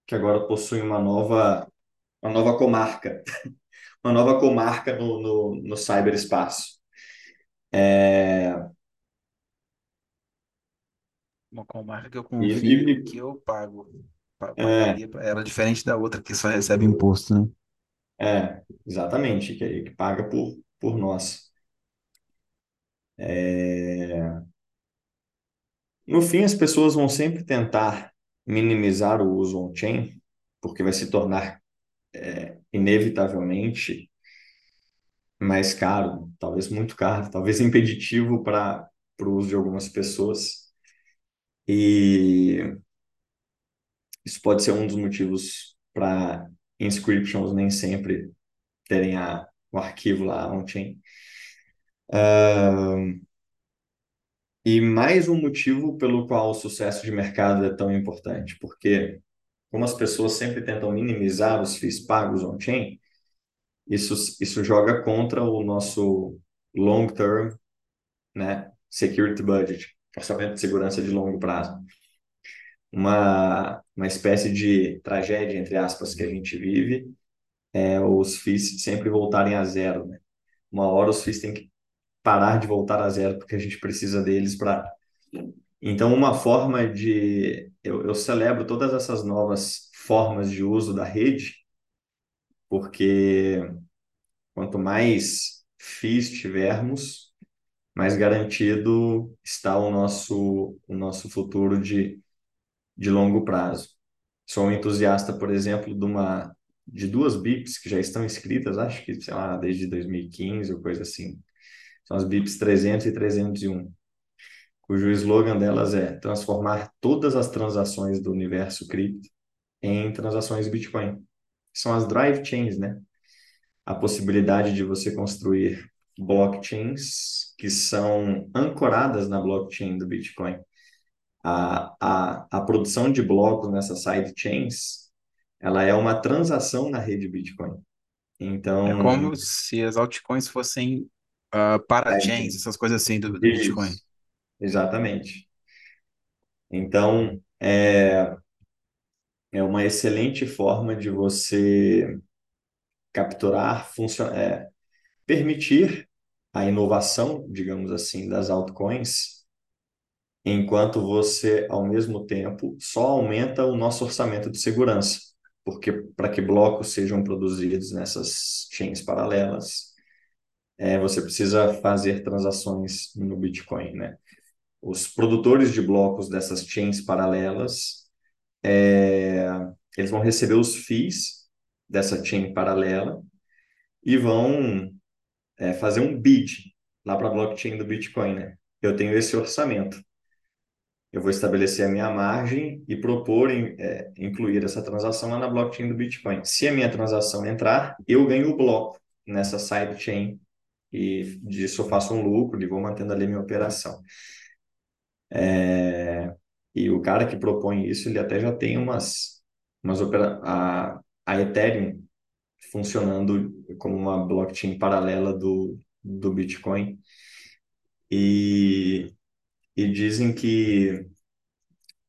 que agora possuem uma nova uma nova comarca, *laughs* uma nova comarca no, no, no cyberespaço. É... Uma comarca que eu confio E, e- que eu pago. Pa- é, ela, diferente da outra que só recebe imposto, né? é, exatamente, que, que paga por, por nós. É, No fim, as pessoas vão sempre tentar minimizar o uso on-chain, porque vai se tornar é, inevitavelmente mais caro, talvez muito caro, talvez impeditivo para o uso de algumas pessoas. E isso pode ser um dos motivos para inscriptions nem sempre terem a, o arquivo lá on-chain. E mais um motivo pelo qual o sucesso de mercado é tão importante, porque como as pessoas sempre tentam minimizar os FIIs pagos on-chain, isso, isso joga contra o nosso long-term, né, security budget, orçamento de segurança de longo prazo. Uma, uma espécie de tragédia, entre aspas, que a gente vive é os FIIs sempre voltarem a zero, né? Uma hora os FIIs têm que parar de voltar a zero, porque a gente precisa deles para. Então, uma forma de. Eu, eu celebro todas essas novas formas de uso da rede, porque quanto mais FIIs tivermos, mais garantido está o nosso, o nosso futuro de, de longo prazo. Sou um entusiasta, por exemplo, de uma de duas BIPs que já estão inscritas, acho que, sei lá, desde 2015 ou coisa assim. São as BIPs 300 e 301, cujo slogan delas é transformar todas as transações do universo cripto em transações Bitcoin. São as drive chains, né? A possibilidade de você construir blockchains que são ancoradas na blockchain do Bitcoin. A, a, a produção de blocos nessas sidechains, ela é uma transação na rede Bitcoin. É Então, como se as altcoins fossem uh, parachains, essas coisas assim do, do Bitcoin. exatamente. Então, é, é uma excelente forma de você capturar, funcio- é, permitir a inovação, digamos assim, das altcoins, enquanto você, ao mesmo tempo, só aumenta o nosso orçamento de segurança. Porque para que blocos sejam produzidos nessas chains paralelas, é, você precisa fazer transações no Bitcoin, né? Os produtores de blocos dessas chains paralelas, é, eles vão receber os fees dessa chain paralela e vão é, fazer um bid lá para a blockchain do Bitcoin, né? Eu tenho esse orçamento. Eu vou estabelecer a minha margem e propor é, incluir essa transação lá na blockchain do Bitcoin. Se a minha transação entrar, eu ganho o bloco nessa sidechain e disso eu faço um lucro e vou mantendo ali minha operação. É, e o cara que propõe isso, ele até já tem umas, umas opera... a, a Ethereum funcionando como uma blockchain paralela do, do Bitcoin. E, e dizem que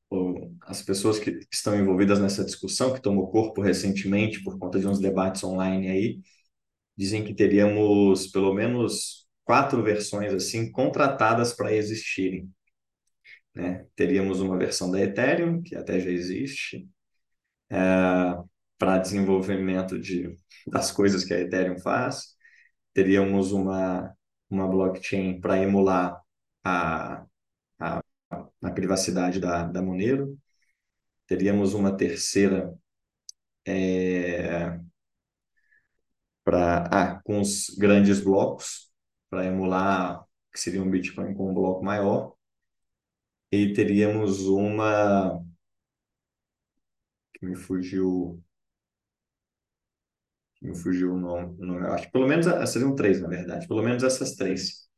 pô, as pessoas que estão envolvidas nessa discussão, que tomou corpo recentemente por conta de uns debates online aí, dizem que teríamos pelo menos quatro versões assim contratadas para existirem, né? Teríamos uma versão da Ethereum, que até já existe, para desenvolvimento de, das coisas que a Ethereum faz. Teríamos uma, uma blockchain para emular a, a, a privacidade da, da Monero. Teríamos uma terceira é, para ah, com os grandes blocos, para emular que seria um Bitcoin com um bloco maior. E teríamos uma que me fugiu me fugiu o nome, nome, acho que pelo menos seriam três, na verdade, pelo menos essas três.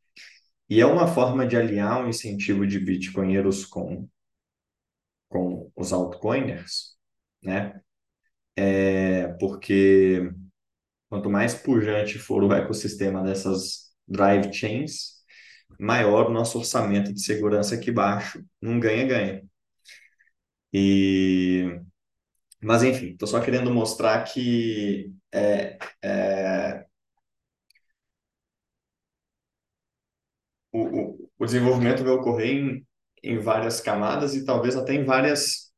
E é uma forma de aliar um incentivo de bitcoinheiros com, com os altcoiners, né? É porque quanto mais pujante for o ecossistema dessas drive chains, maior o nosso orçamento de segurança aqui baixo, num ganha-ganha. E mas enfim, estou só querendo mostrar que é, é, o, o, desenvolvimento vai ocorrer em, em várias camadas e talvez até em várias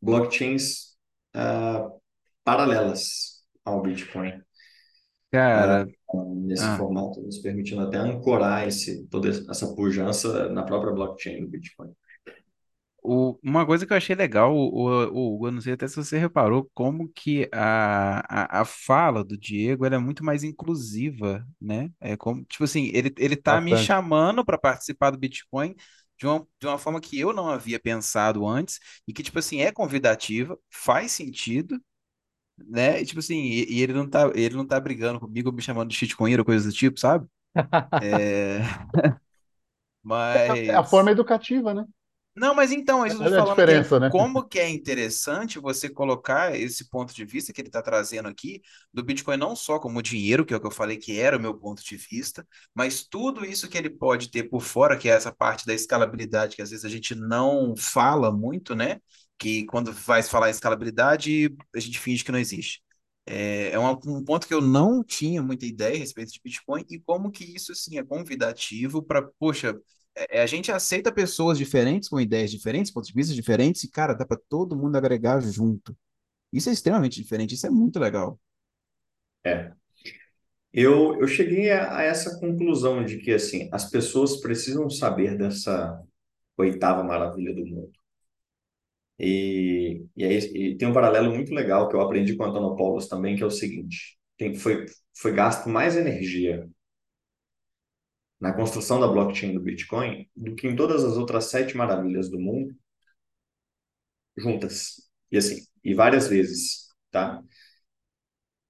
blockchains uh, paralelas ao Bitcoin. Cara, nesse ah. formato, nos permitindo até ancorar esse, toda essa pujança na própria blockchain do Bitcoin. O, uma coisa que eu achei legal, o, o, o, eu não sei até se você reparou, como que a, a, a fala do Diego ela é muito mais inclusiva, né? É como, tipo assim, ele, ele tá me Bastante. chamando para participar do Bitcoin de uma, de uma forma que eu não havia pensado antes, e que, tipo assim, é convidativa, faz sentido, né? E, tipo assim, e, e ele não tá, ele não tá brigando comigo, me chamando de shitcoin ou coisa do tipo, sabe? *laughs* É, *laughs* É a forma mas. educativa, né? Não, mas então, é isso que eu tô Olha a falando que é diferença, né? como que é interessante você colocar esse ponto de vista que ele está trazendo aqui do Bitcoin não só como dinheiro, que é o que eu falei que era o meu ponto de vista, mas tudo isso que ele pode ter por fora, que é essa parte da escalabilidade que às vezes a gente não fala muito, né? Que quando vai falar em escalabilidade, a gente finge que não existe. É, é um, um ponto que eu não tinha muita ideia a respeito de Bitcoin e como que isso, assim, é convidativo para, poxa, é, é, a gente aceita pessoas diferentes, com ideias diferentes, pontos de vista diferentes, e, cara, dá para todo mundo agregar junto. Isso é extremamente diferente, isso é muito legal. É. Eu, eu cheguei a, a essa conclusão de que, assim, as pessoas precisam saber dessa oitava maravilha do mundo. E, e, aí, e tem um paralelo muito legal que eu aprendi com o Antonopoulos também, que é o seguinte: tem, foi, foi gasto mais energia na construção da blockchain do Bitcoin do que em todas as outras sete maravilhas do mundo juntas. E assim, e várias vezes, tá?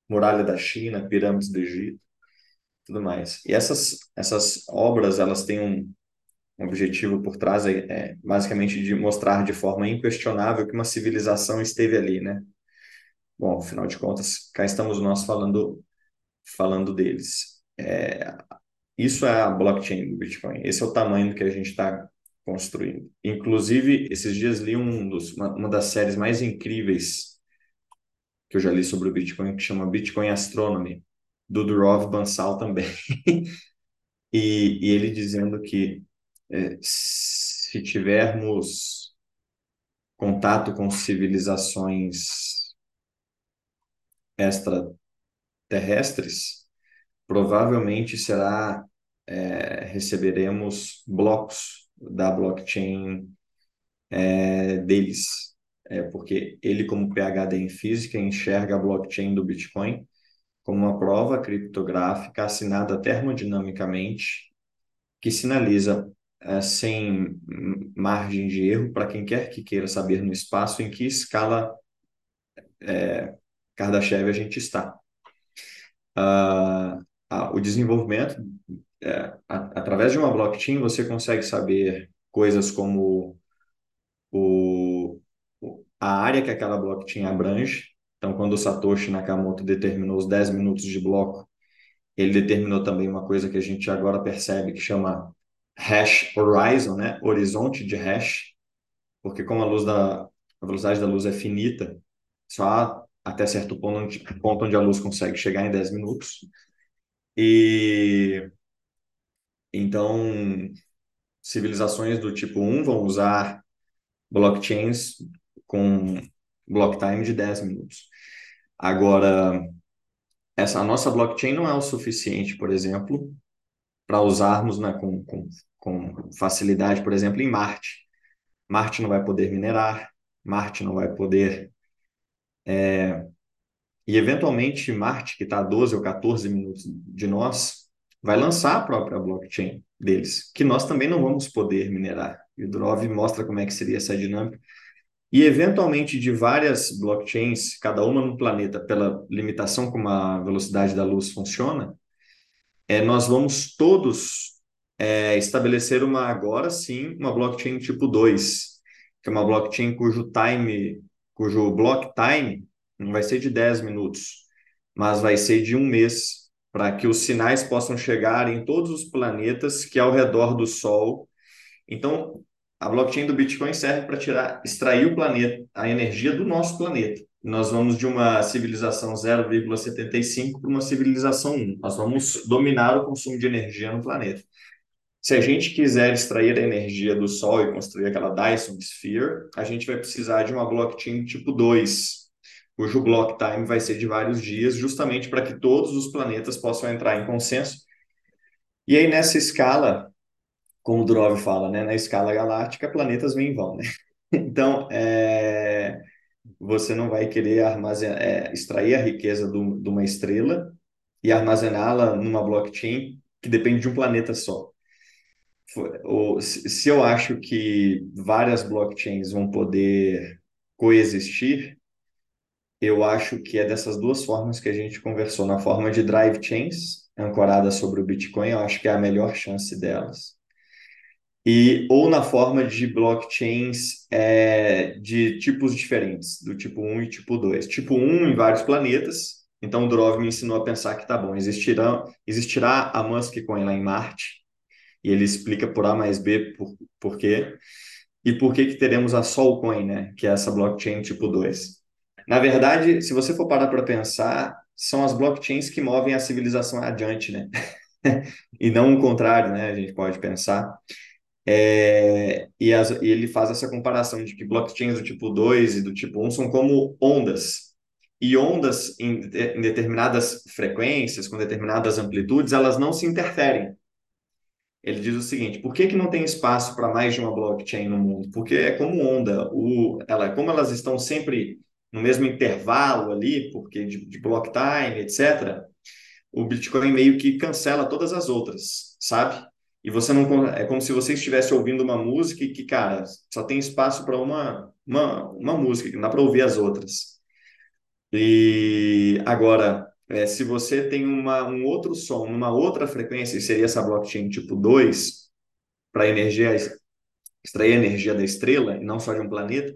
Muralha da China, pirâmides do Egito, tudo mais. E essas essas obras, elas têm um, objetivo por trás é, é basicamente de mostrar de forma inquestionável que uma civilização esteve ali, né? Bom, afinal de contas, cá estamos nós falando falando deles. É, isso é a blockchain do Bitcoin. Esse é o tamanho que a gente está construindo. Inclusive, esses dias li um dos, uma, uma, das séries mais incríveis que eu já li sobre o Bitcoin, que chama Bitcoin Astronomy, do Durov Bansal também. *laughs* e, e, ele dizendo que é, se tivermos contato com civilizações extraterrestres, provavelmente será é, receberemos blocos da blockchain é, deles, é, porque ele, como PhD em física, enxerga a blockchain do Bitcoin como uma prova criptográfica assinada termodinamicamente que sinaliza é, sem margem de erro para quem quer que queira saber no espaço em que escala é, Kardashev a gente está. Uh, o desenvolvimento, é, a, através de uma blockchain, você consegue saber coisas como o, a área que aquela blockchain abrange. Então, quando o Satoshi Nakamoto determinou os 10 minutos de bloco, ele determinou também uma coisa que a gente agora percebe que chama hash horizon, né? horizonte de hash, porque como a luz da a velocidade da luz é finita, só até certo ponto onde, ponto onde a luz consegue chegar em 10 minutos. E então civilizações do tipo 1 vão usar blockchains com block time de 10 minutos. Agora, essa a nossa blockchain não é o suficiente, por exemplo, para usarmos né, com, com, com facilidade, por exemplo, em Marte. Marte não vai poder minerar, Marte não vai poder é, e, eventualmente, Marte, que está a 12 ou 14 minutos de nós, vai lançar a própria blockchain deles, que nós também não vamos poder minerar. E o Durov mostra como é que seria essa dinâmica. e eventualmente de várias blockchains, cada uma no planeta, pela limitação como a velocidade da luz funciona, é, nós vamos todos é, estabelecer uma, agora sim, uma blockchain tipo 2, que é uma blockchain cujo time, cujo block time não vai ser de 10 minutos, mas vai ser de um mês, para que os sinais possam chegar em todos os planetas que ao redor do Sol. Então, a blockchain do Bitcoin serve para tirar, extrair o planeta, a energia do nosso planeta. Nós vamos de uma civilização 0,75 para uma civilização 1. Nós vamos dominar o consumo de energia no planeta. Se a gente quiser extrair a energia do Sol e construir aquela Dyson Sphere, a gente vai precisar de uma blockchain tipo 2, cujo block time vai ser de vários dias, justamente para que todos os planetas possam entrar em consenso. E aí, nessa escala, como o Durov fala, né, na escala galáctica, planetas vêm e vão, né? *laughs* Então, é, você não vai querer armazenar, é, extrair a riqueza do, de uma estrela e armazená-la numa blockchain que depende de um planeta só. Se eu acho que várias blockchains vão poder coexistir, eu acho que é dessas duas formas que a gente conversou. Na forma de drive chains, ancoradas sobre o Bitcoin, eu acho que é a melhor chance delas. E, ou na forma de blockchains é, de tipos diferentes, do tipo 1 e tipo 2. Tipo 1 em vários planetas. Então, o Durov me ensinou a pensar que tá bom, existirá, existirá a Musk Coin lá em Marte, e ele explica por A mais B por, por quê, e por que que teremos a Solcoin, né, que é essa blockchain tipo 2. Na verdade, se você for parar para pensar, são as blockchains que movem a civilização adiante, né? *laughs* e não o contrário, né? A gente pode pensar. É, e, as, e, ele faz essa comparação de que blockchains do tipo 2 e do tipo 1 são como ondas. E ondas em, em determinadas frequências, com determinadas amplitudes, elas não se interferem. Ele diz o seguinte: por que, que não tem espaço para mais de uma blockchain no mundo? Porque é como onda, o, ela, como elas estão sempre no mesmo intervalo ali, porque de, de block time, etc., o Bitcoin meio que cancela todas as outras, sabe? E você não é como se você estivesse ouvindo uma música e que, cara, só tem espaço para uma, uma, uma música, que não dá para ouvir as outras. E agora, é, se você tem uma, um outro som numa outra frequência, seria essa blockchain tipo 2, para energia extrair energia da estrela e não só de um planeta,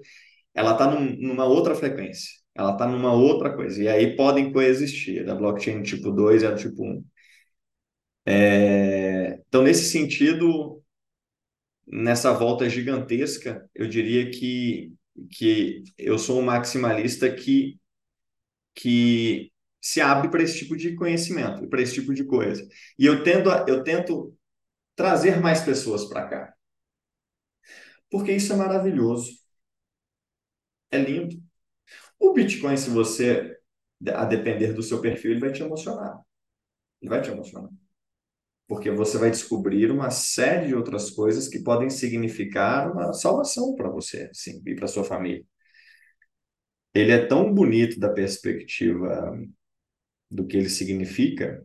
ela está num, numa outra frequência, ela está numa outra coisa, e aí podem coexistir, da blockchain tipo 2 e a tipo 1. É, então, nesse sentido, nessa volta gigantesca, eu diria que, que eu sou um maximalista que, que se abre para esse tipo de conhecimento, para esse tipo de coisa. E eu tento, eu tento trazer mais pessoas para cá. Porque isso é maravilhoso. É lindo. O Bitcoin, se você, a depender do seu perfil, ele vai te emocionar. Ele vai te emocionar. Porque você vai descobrir uma série de outras coisas que podem significar uma salvação para você, sim, e para sua família. Ele é tão bonito da perspectiva do que ele significa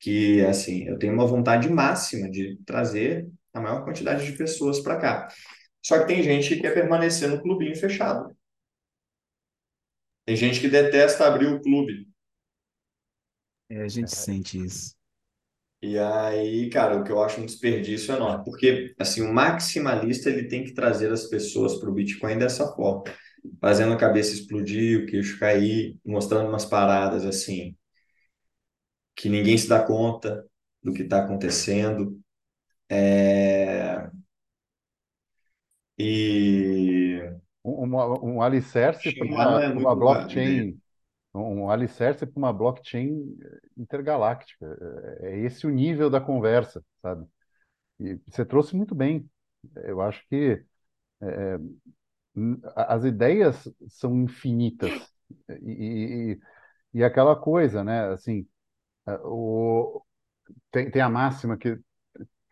que, assim, eu tenho uma vontade máxima de trazer a maior quantidade de pessoas para cá. Só que tem gente que quer permanecer no clubinho fechado. Tem gente que detesta abrir o clube. É, a gente sente isso. E aí, cara, o que eu acho um desperdício enorme, porque assim, o maximalista ele tem que trazer as pessoas para o Bitcoin dessa forma, fazendo a cabeça explodir, o queixo cair, mostrando umas paradas assim que ninguém se dá conta do que está acontecendo. É... E um, um alicerce para uma, é uma blockchain, um alicerce para uma blockchain intergaláctica. É, é esse o nível da conversa, sabe? E você trouxe muito bem. Eu acho que é, as ideias são infinitas e, e, e, aquela coisa, né? Assim, é, o, tem, tem a máxima que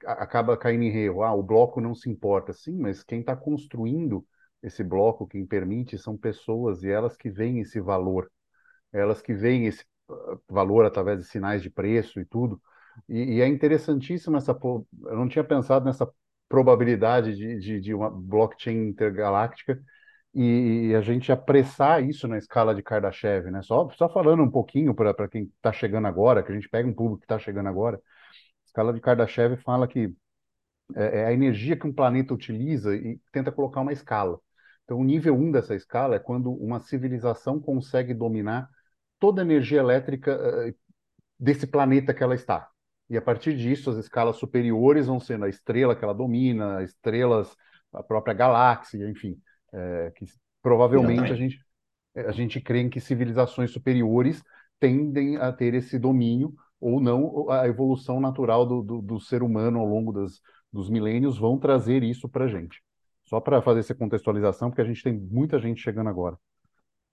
acaba caindo em erro. Ah, o bloco não se importa. Sim, mas quem está construindo esse bloco, quem permite, são pessoas e elas que veem esse valor, elas que veem esse ah, valor através de sinais de preço e tudo. E, e é interessantíssimo essa. Eu não tinha pensado nessa probabilidade de, de, de uma blockchain intergaláctica e a gente apressar isso na escala de Kardashev, né? Só, só falando um pouquinho para quem está chegando agora, que a gente pega um público que está chegando agora, a escala de Kardashev fala que é, é a energia que um planeta utiliza e tenta colocar uma escala. Então, o nível 1 um dessa escala é quando uma civilização consegue dominar toda a energia elétrica uh, desse planeta que ela está. E a partir disso, as escalas superiores vão sendo a estrela que ela domina, estrelas, a própria galáxia, enfim. É, que provavelmente a gente, a gente crê em que civilizações superiores tendem a ter esse domínio ou não, a evolução natural do, do, do ser humano ao longo das, dos milênios vão trazer isso para a gente. Só para fazer essa contextualização, porque a gente tem muita gente chegando agora.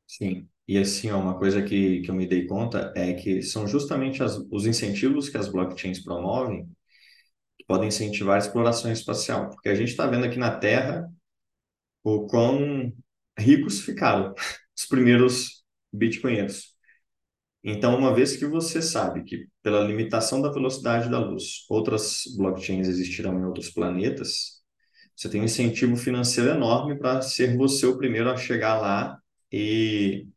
Sim, e assim, ó, uma coisa que, que eu me dei conta é que são justamente as, os incentivos que as blockchains promovem que podem incentivar a exploração espacial, porque a gente está vendo aqui na Terra o quão ricos ficaram *laughs* os primeiros bitcoinheiros. Então, uma vez que você sabe que pela limitação da velocidade da luz, outras blockchains existirão em outros planetas, você tem um incentivo financeiro enorme para ser você o primeiro a chegar lá e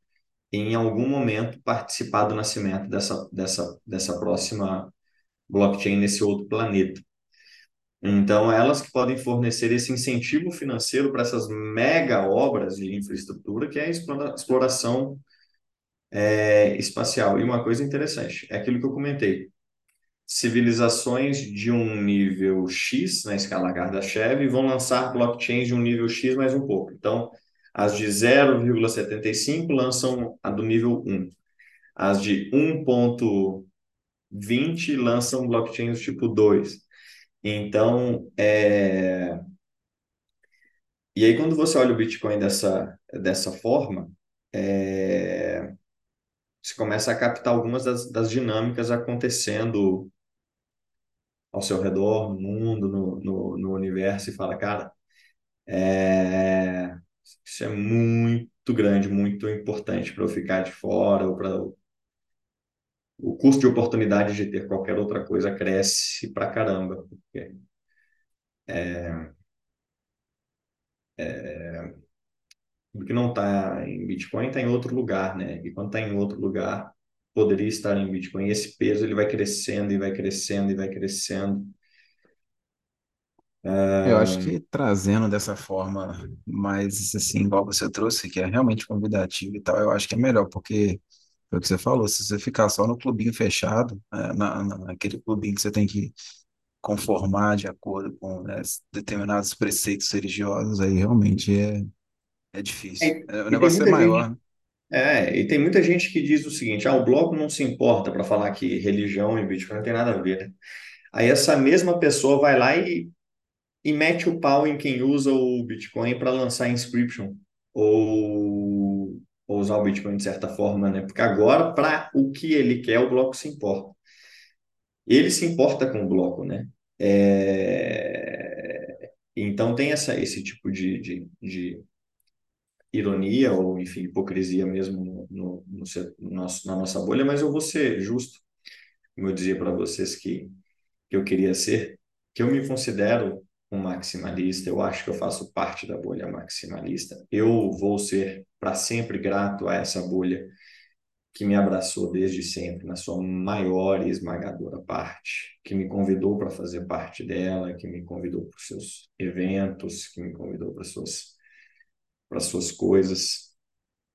em algum momento participar do nascimento dessa, dessa, dessa próxima blockchain nesse outro planeta. Então, elas que podem fornecer esse incentivo financeiro para essas mega obras de infraestrutura, que é a exploração é, espacial. E uma coisa interessante, é aquilo que eu comentei. Civilizações de um nível X, na escala Kardashev, vão lançar blockchains de um nível X mais um pouco. Então, as de 0,75 lançam a do nível 1. As de 1.20 lançam blockchains tipo 2. Então, é... e aí quando você olha o Bitcoin dessa, dessa forma, é... você começa a captar algumas das, das dinâmicas acontecendo ao seu redor, no mundo, no, no, no universo, e fala, cara, é... isso é muito grande, muito importante para eu ficar de fora, ou para o custo de oportunidade de ter qualquer outra coisa cresce pra caramba, porque é, é, o que não está em Bitcoin está em outro lugar, né? E quando está em outro lugar, poderia estar em Bitcoin. E esse peso ele vai crescendo e vai crescendo e vai crescendo. Eu acho que trazendo dessa forma mais assim, igual você trouxe, que é realmente convidativo e tal, eu acho que é melhor, porque foi o que você falou, se você ficar só no clubinho fechado, é, na, na- naquele clubinho que você tem que conformar de acordo com, né, determinados preceitos religiosos, aí realmente é, é difícil. É, É, o e tem negócio é muita maior, gente, né? é, e tem muita gente que diz o seguinte: ah, o bloco não se importa para falar que religião e Bitcoin não tem nada a ver, né? Aí essa mesma pessoa vai lá e, e mete o pau em quem usa o Bitcoin para lançar inscription ou, ou usar o Bitcoin de certa forma, né? Porque agora, para o que ele quer, o bloco se importa. Ele se importa com o bloco, né? É, Então tem essa, esse tipo de, de, de ironia ou, enfim, hipocrisia mesmo no, no, no na nossa bolha, mas eu vou ser justo, como eu dizia para vocês que, que eu queria ser, que eu me considero um maximalista, eu acho que eu faço parte da bolha maximalista. Eu vou ser para sempre grato a essa bolha que me abraçou desde sempre, na sua maior e esmagadora parte, que me convidou para fazer parte dela, que me convidou para os seus eventos, que me convidou para suas para suas coisas.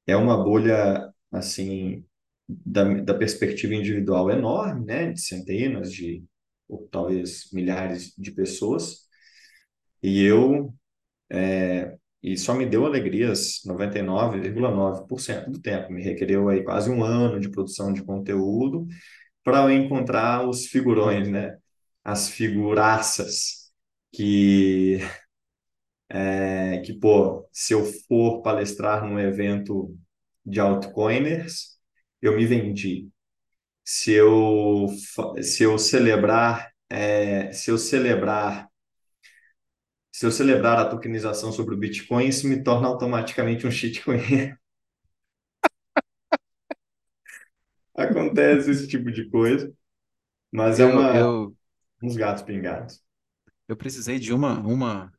É uma bolha assim da, da perspectiva individual enorme, né, de centenas de ou talvez milhares de pessoas. E eu é, e só me deu alegrias 99,9% do tempo. Me requereu aí quase um ano de produção de conteúdo para eu encontrar os figurões, né? As figuraças que, é, que, pô, se eu for palestrar num evento de altcoiners, eu me vendi. Se eu, se eu celebrar, é, se eu celebrar se eu celebrar a tokenização sobre o Bitcoin, isso me torna automaticamente um shitcoin. *laughs* Acontece esse tipo de coisa, mas é Eu, uma eu, uns gatos pingados. eu precisei de uma, uma,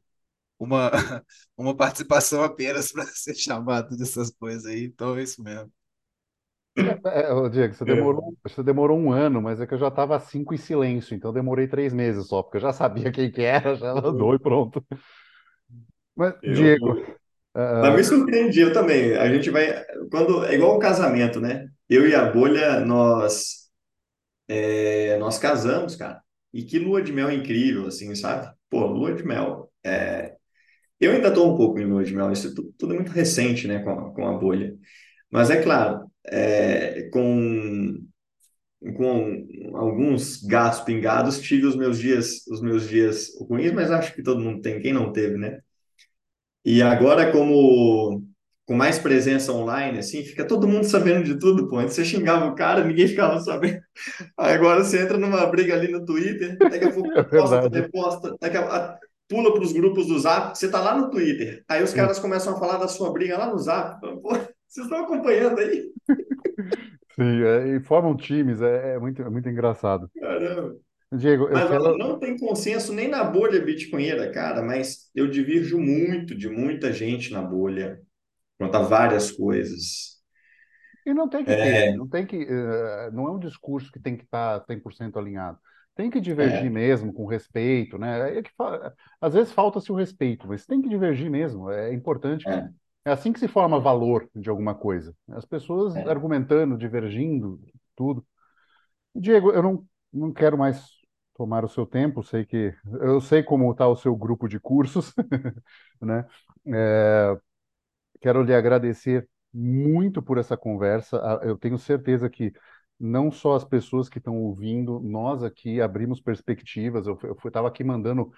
uma, *laughs* uma participação apenas para *laughs* ser chamado dessas coisas aí, então é isso mesmo. É, é, ô, Diego, você *laughs* demorou, você demorou um ano, mas é que eu já estava cinco em silêncio, então eu demorei três meses só, porque eu já sabia quem que era, já mandou e pronto. Mas, Diego, Eu, mas me surpreendi, eu também. A gente vai. Quando, é igual um casamento, né? Eu e a bolha, nós, é, nós casamos, cara. E que lua de mel incrível, assim, sabe? Pô, lua de mel. É, eu ainda estou um pouco em lua de mel, isso tu- tudo é muito recente, né, com a, com a bolha. Mas é claro, é, com, com alguns gatos pingados, tive os meus dias, os meus dias ruins, mas acho que todo mundo tem, quem não teve, né? E agora, como com mais presença online, assim, fica todo mundo sabendo de tudo, pô. Antes você xingava o cara, ninguém ficava sabendo. *laughs* Agora você entra numa briga ali no Twitter, daqui a pouco *laughs* é posta, verdade. reposta, daqui a, pula para os grupos do Zap, você tá lá no Twitter. Aí os caras começam a falar da sua briga lá no Zap. Pô, vocês estão acompanhando aí? sim, é, e formam times, é, é muito, é muito engraçado. Caramba. Diego, eu Mas olha, quero. não tem consenso nem na bolha bitcoinheira, cara, mas eu divirjo muito de muita gente na bolha quanto a várias coisas. E não tem que ter, não tem que, eh, não é um discurso que tem que estar 100% alinhado. Tem que divergir É, mesmo, com respeito, né? É que às vezes falta-se o respeito, mas tem que divergir mesmo. É importante é, é assim que se forma valor de alguma coisa. As pessoas é. argumentando, divergindo, tudo. Diego, eu não, não quero mais tomar o seu tempo. Sei que eu sei como está o seu grupo de cursos, *laughs* né? É, Quero lhe agradecer muito por essa conversa. Ah, Eu tenho certeza que não só as pessoas que estão ouvindo, nós aqui abrimos perspectivas. Eu estava aqui mandando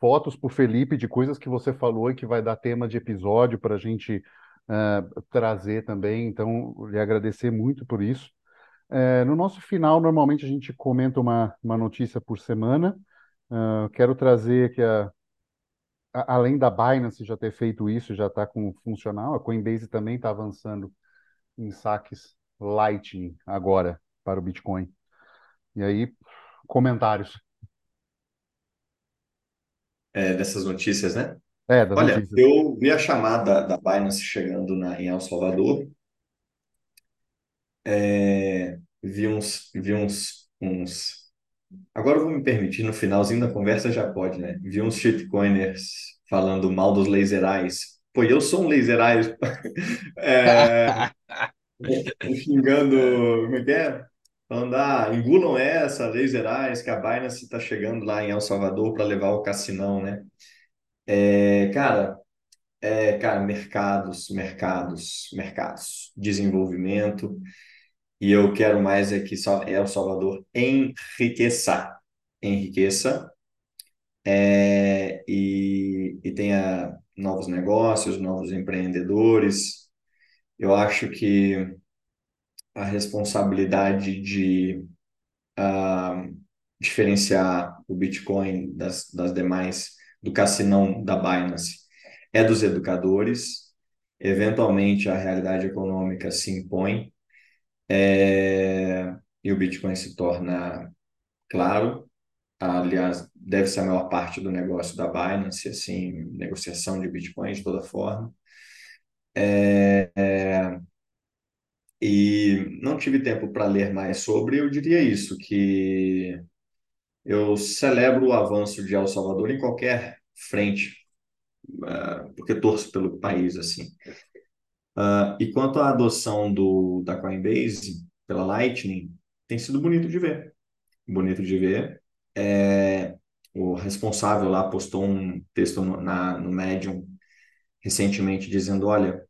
fotos para o Felipe de coisas que você falou e que vai dar tema de episódio para a gente ah, trazer também. Então, lhe agradecer muito por isso. Eh, no nosso final, normalmente a gente comenta uma, uma notícia por semana. Ah, quero trazer aqui a a- além da Binance já ter feito isso, já está com funcional, a Coinbase também está avançando em saques Lightning agora para o Bitcoin. E aí, comentários. É, dessas notícias, né? É, das Olha, notícias. eu vi a chamada da Binance chegando na, em El Salvador, é, vi uns, vi uns, uns. Agora eu vou me permitir, no finalzinho da conversa já pode, né? Vi uns shitcoiners falando mal dos laser eyes. Pô, eu sou um laser eyes, *laughs* é, *laughs* xingando, como é que é? Falando, ah, engulam essa, laser eyes, que a Binance está chegando lá em El Salvador para levar o cassinão, né? É, cara, é, cara, mercados, mercados, mercados, desenvolvimento. E eu quero mais é que El Salvador enriqueça, enriqueça, é, e, e tenha novos negócios, novos empreendedores. Eu acho que a responsabilidade de ah, diferenciar o Bitcoin das, das demais, do cassinão da Binance, é dos educadores. Eventualmente, a realidade econômica se impõe, é, e o Bitcoin se torna claro. Aliás, deve ser a maior parte do negócio da Binance, assim, negociação de Bitcoin de toda forma. E não tive tempo para ler mais sobre, eu diria isso, que eu celebro o avanço de El Salvador em qualquer frente, ah, porque torço pelo país, assim. Ah, E quanto à adoção do, da Coinbase pela Lightning, tem sido bonito de ver. Bonito de ver. É, o responsável lá postou um texto no, na, no Medium recentemente dizendo: Olha,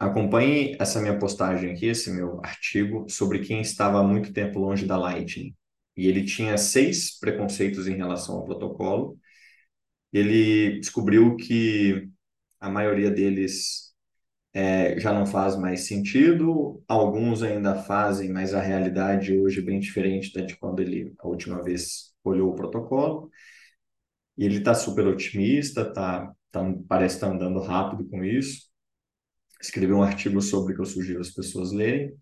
acompanhe essa minha postagem aqui, esse meu artigo, sobre quem estava há muito tempo longe da Lightning. E ele tinha seis preconceitos em relação ao protocolo. Ele descobriu que a maioria deles é, já não faz mais sentido, alguns ainda fazem, mas a realidade hoje é bem diferente da de quando ele a última vez olhou o protocolo. E ele está super otimista, tá, tá, parece estar andando rápido com isso. Escreveu um artigo sobre que eu sugiro as pessoas lerem.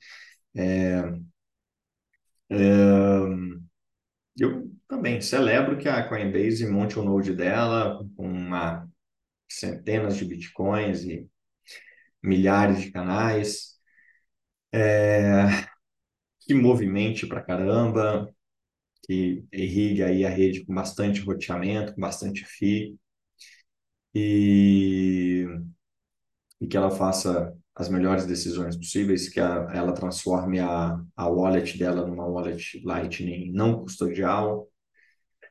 Eu também celebro que a Coinbase monte o node dela com uma centenas de bitcoins e milhares de canais, é, que movimente para caramba, que irrigue aí a rede com bastante roteamento, com bastante fio, e, e que ela faça as melhores decisões possíveis, que a, ela transforme a, a wallet dela numa wallet Lightning não custodial,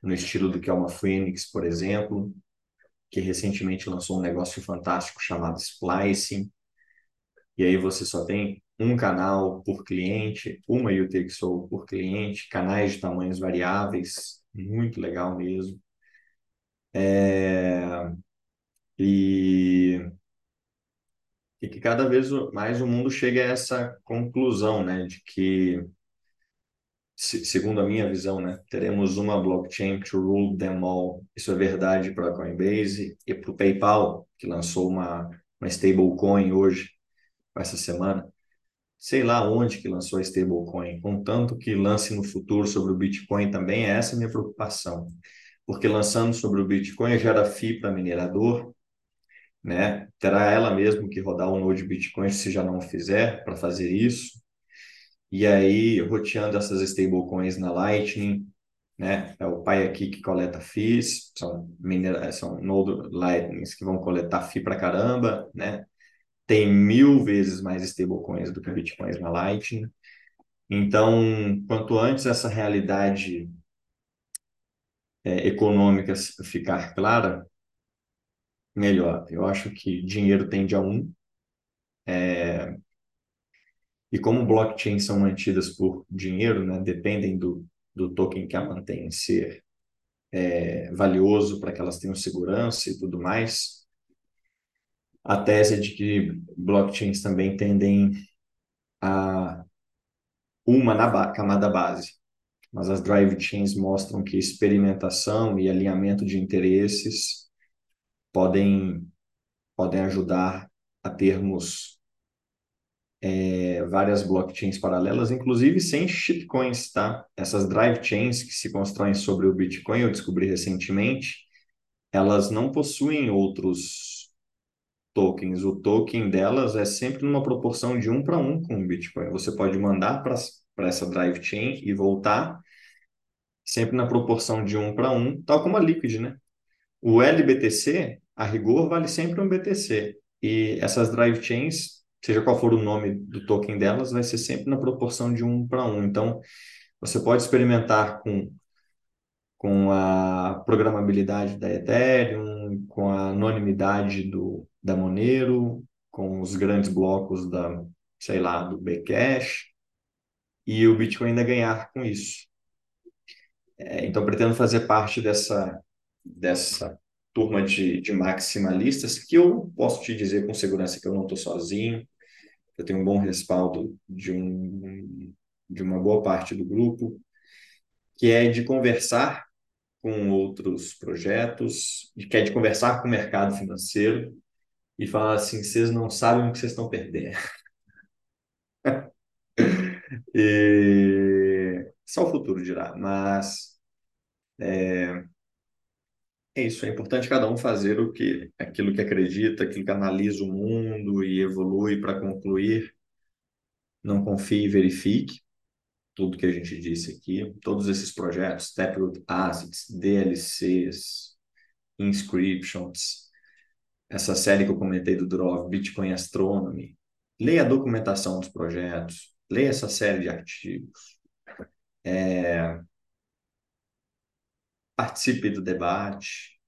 no estilo do que é uma Phoenix, por exemplo, que recentemente lançou um negócio fantástico chamado Splicing, e aí você só tem um canal por cliente, uma UTXO por cliente, canais de tamanhos variáveis, muito legal mesmo. É... E... e que cada vez mais o mundo chega a essa conclusão, né, de que segundo a minha visão, né, teremos uma blockchain to rule them all. Isso é verdade para a Coinbase e para o PayPal, que lançou uma, uma stablecoin hoje, essa semana. Sei lá onde que lançou a stablecoin, contanto que lance no futuro sobre o Bitcoin também, é essa minha preocupação. Porque lançando sobre o Bitcoin gera FII para minerador, né? Terá ela mesmo que rodar o node Bitcoin se já não fizer para fazer isso e aí roteando essas stablecoins na Lightning, né? É o pai aqui que coleta FIIs, são, minera, são node Lightnings que vão coletar FII para caramba, né? Tem mil vezes mais stablecoins do que Bitcoins na Lightning. Então, quanto antes essa realidade é, econômica ficar clara, melhor. Eu acho que dinheiro tende a um. É, e como blockchains são mantidas por dinheiro, né, dependem do, do token que a mantém ser é, valioso para que elas tenham segurança e tudo mais, a tese é de que blockchains também tendem a uma na ba camada base, mas as drive chains mostram que experimentação e alinhamento de interesses podem podem ajudar a termos é, várias blockchains paralelas, inclusive sem shitcoins, tá? Essas drive chains que se constroem sobre o Bitcoin, eu descobri recentemente, elas não possuem outros tokens. O token delas é sempre numa proporção de um para um com o Bitcoin. Você pode mandar para essa drive chain e voltar sempre na proporção de um para um, tal como a Liquid, né? O LBTC, a rigor, vale sempre um BTC. E essas drive chains seja qual for o nome do token delas, vai ser sempre na proporção de um para um. Então, você pode experimentar com, com a programabilidade da Ethereum, com a anonimidade do, da Monero, com os grandes blocos da, sei lá, do Bcash, e o Bitcoin ainda ganhar com isso. É, então, pretendo fazer parte dessa, dessa turma de, de maximalistas, que eu posso te dizer com segurança que eu não estou sozinho, eu tenho um bom respaldo de, um, de uma boa parte do grupo, que é de conversar com outros projetos, que é de conversar com o mercado financeiro e falar assim, vocês não sabem o que vocês estão perdendo. *laughs* e só o futuro dirá, mas é, é isso, é importante cada um fazer o que, aquilo que acredita, aquilo que analisa o mundo e evolui para concluir. Não confie e verifique tudo que a gente disse aqui. Todos esses projetos, Taproot Assets, DLCs, Inscriptions, essa série que eu comentei do Drov, Bitcoin Astronomy. Leia a documentação dos projetos, leia essa série de artigos. É, participe do debate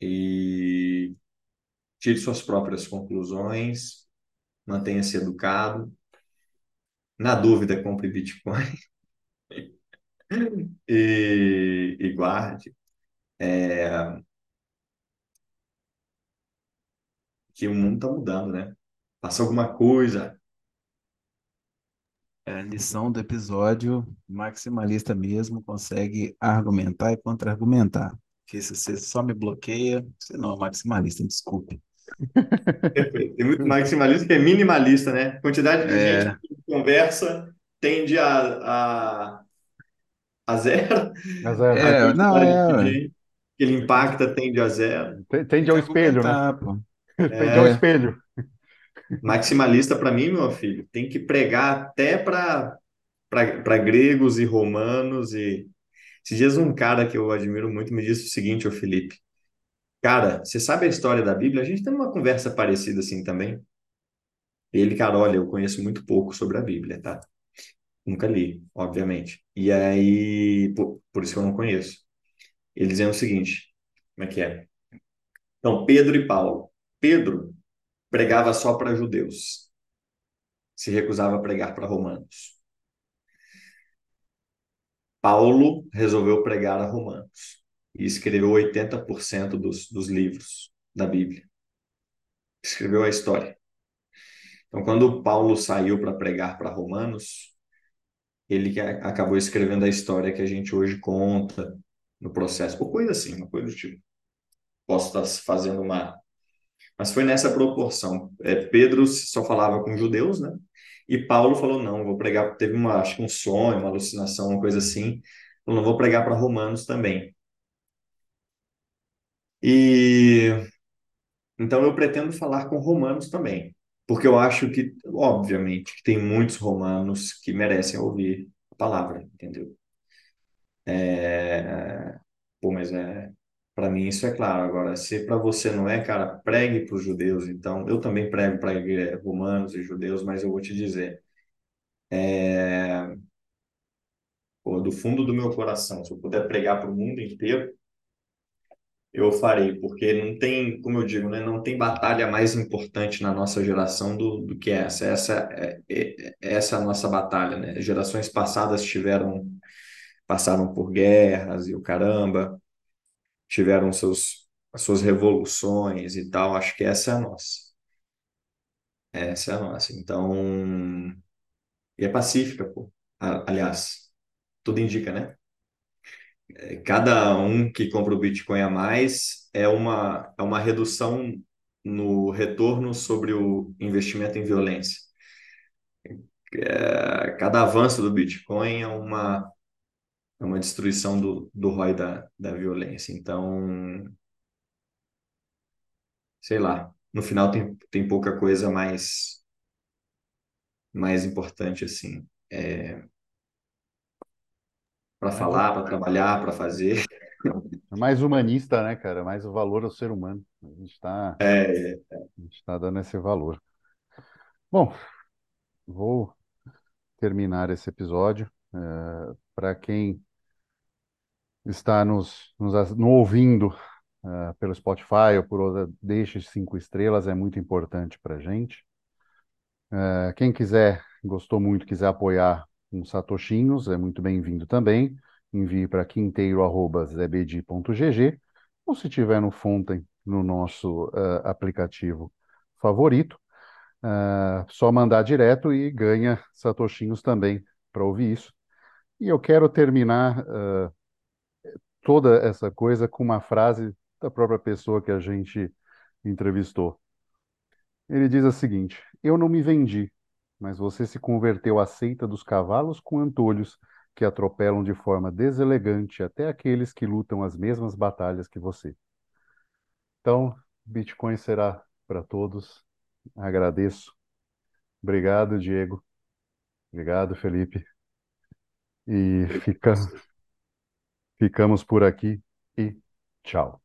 e tire suas próprias conclusões, mantenha-se educado. Na dúvida, compre Bitcoin *laughs* e, e guarde. É, que o mundo está mudando, né? Faça alguma coisa, é, lição do episódio, maximalista mesmo, consegue argumentar e contra-argumentar. Porque se você só me bloqueia, você não é maximalista, desculpe. Perfeito. Tem muito maximalista que é minimalista, né? Quantidade de é. gente que conversa tende a, a, a zero. A zero. É, não, é, que ele impacta tende a zero. Tende ao espelho, né? Pô. Tende ao É. espelho. Maximalista, para mim, meu filho, tem que pregar até para gregos e romanos. E esses dias um cara que eu admiro muito me disse o seguinte, ô Felipe. Cara, você sabe a história da Bíblia? A gente tem uma conversa parecida assim também. Ele, cara, olha, eu conheço muito pouco sobre a Bíblia, tá? Nunca li, obviamente. E aí, por, por isso que eu não conheço. Ele dizendo o seguinte, como é que é? Então, Pedro e Paulo. Pedro pregava só para judeus. Se recusava a pregar para romanos. Paulo resolveu pregar a romanos e escreveu 80% dos, dos livros da Bíblia. Escreveu a história. Então, quando Paulo saiu para pregar para romanos, ele acabou escrevendo a história que a gente hoje conta no processo, ou coisa assim, uma coisa do tipo. Posso estar fazendo uma. Mas foi nessa proporção. É, Pedro só falava com judeus, né? E Paulo falou: não, vou pregar. Teve uma, acho que um sonho, uma alucinação, uma coisa assim. Falou: não vou pregar para romanos também. E então eu pretendo falar com romanos também, porque eu acho que, obviamente, que tem muitos romanos que merecem ouvir a palavra, entendeu? É... Pô, mas é. Para mim isso é claro. Agora, se para você não é, cara, pregue para os judeus. Então, eu também prego para romanos e judeus, mas eu vou te dizer, é... Pô, do fundo do meu coração, se eu puder pregar para o mundo inteiro, eu farei, porque não tem, como eu digo, né, não tem batalha mais importante na nossa geração do, do que essa. Essa é, é, essa é a nossa batalha, né? Gerações passadas tiveram, passaram por guerras e o caramba, tiveram seus, as suas revoluções e tal. Acho que essa é a nossa. Essa é a nossa. Então, e é pacífica, pô. Aliás, tudo indica, né? cada um que compra o Bitcoin a mais é uma, é uma redução no retorno sobre o investimento em violência. É, cada avanço do Bitcoin é uma, é uma destruição do, do ROI da, da violência. Então, sei lá, no final tem, tem pouca coisa mais, mais importante assim. É, para Mais, falar, para trabalhar, para fazer. mais humanista, né, cara? Mais o valor ao ser humano. A gente está É, gente tá dando esse valor. Bom, vou terminar esse episódio. Para quem está nos, nos, ouvindo eh, pelo Spotify ou por outra, deixe cinco estrelas, é muito importante para a gente. Eh, quem quiser, gostou muito, quiser apoiar com satoshinhos, é muito bem-vindo também. Envie para quinteiro.zebedi.gg ou se tiver no Fontem, no nosso eh, aplicativo favorito, eh, só mandar direto e ganha satoshinhos também para ouvir isso. E eu quero terminar eh, toda essa coisa com uma frase da própria pessoa que a gente entrevistou. Ele diz o seguinte: Eu não me vendi, mas você se converteu à seita dos cavalos com antolhos que atropelam de forma deselegante até aqueles que lutam as mesmas batalhas que você. Então, Bitcoin será para todos. Agradeço. Obrigado, Diego. Obrigado, Felipe. E fica, ficamos por aqui e tchau.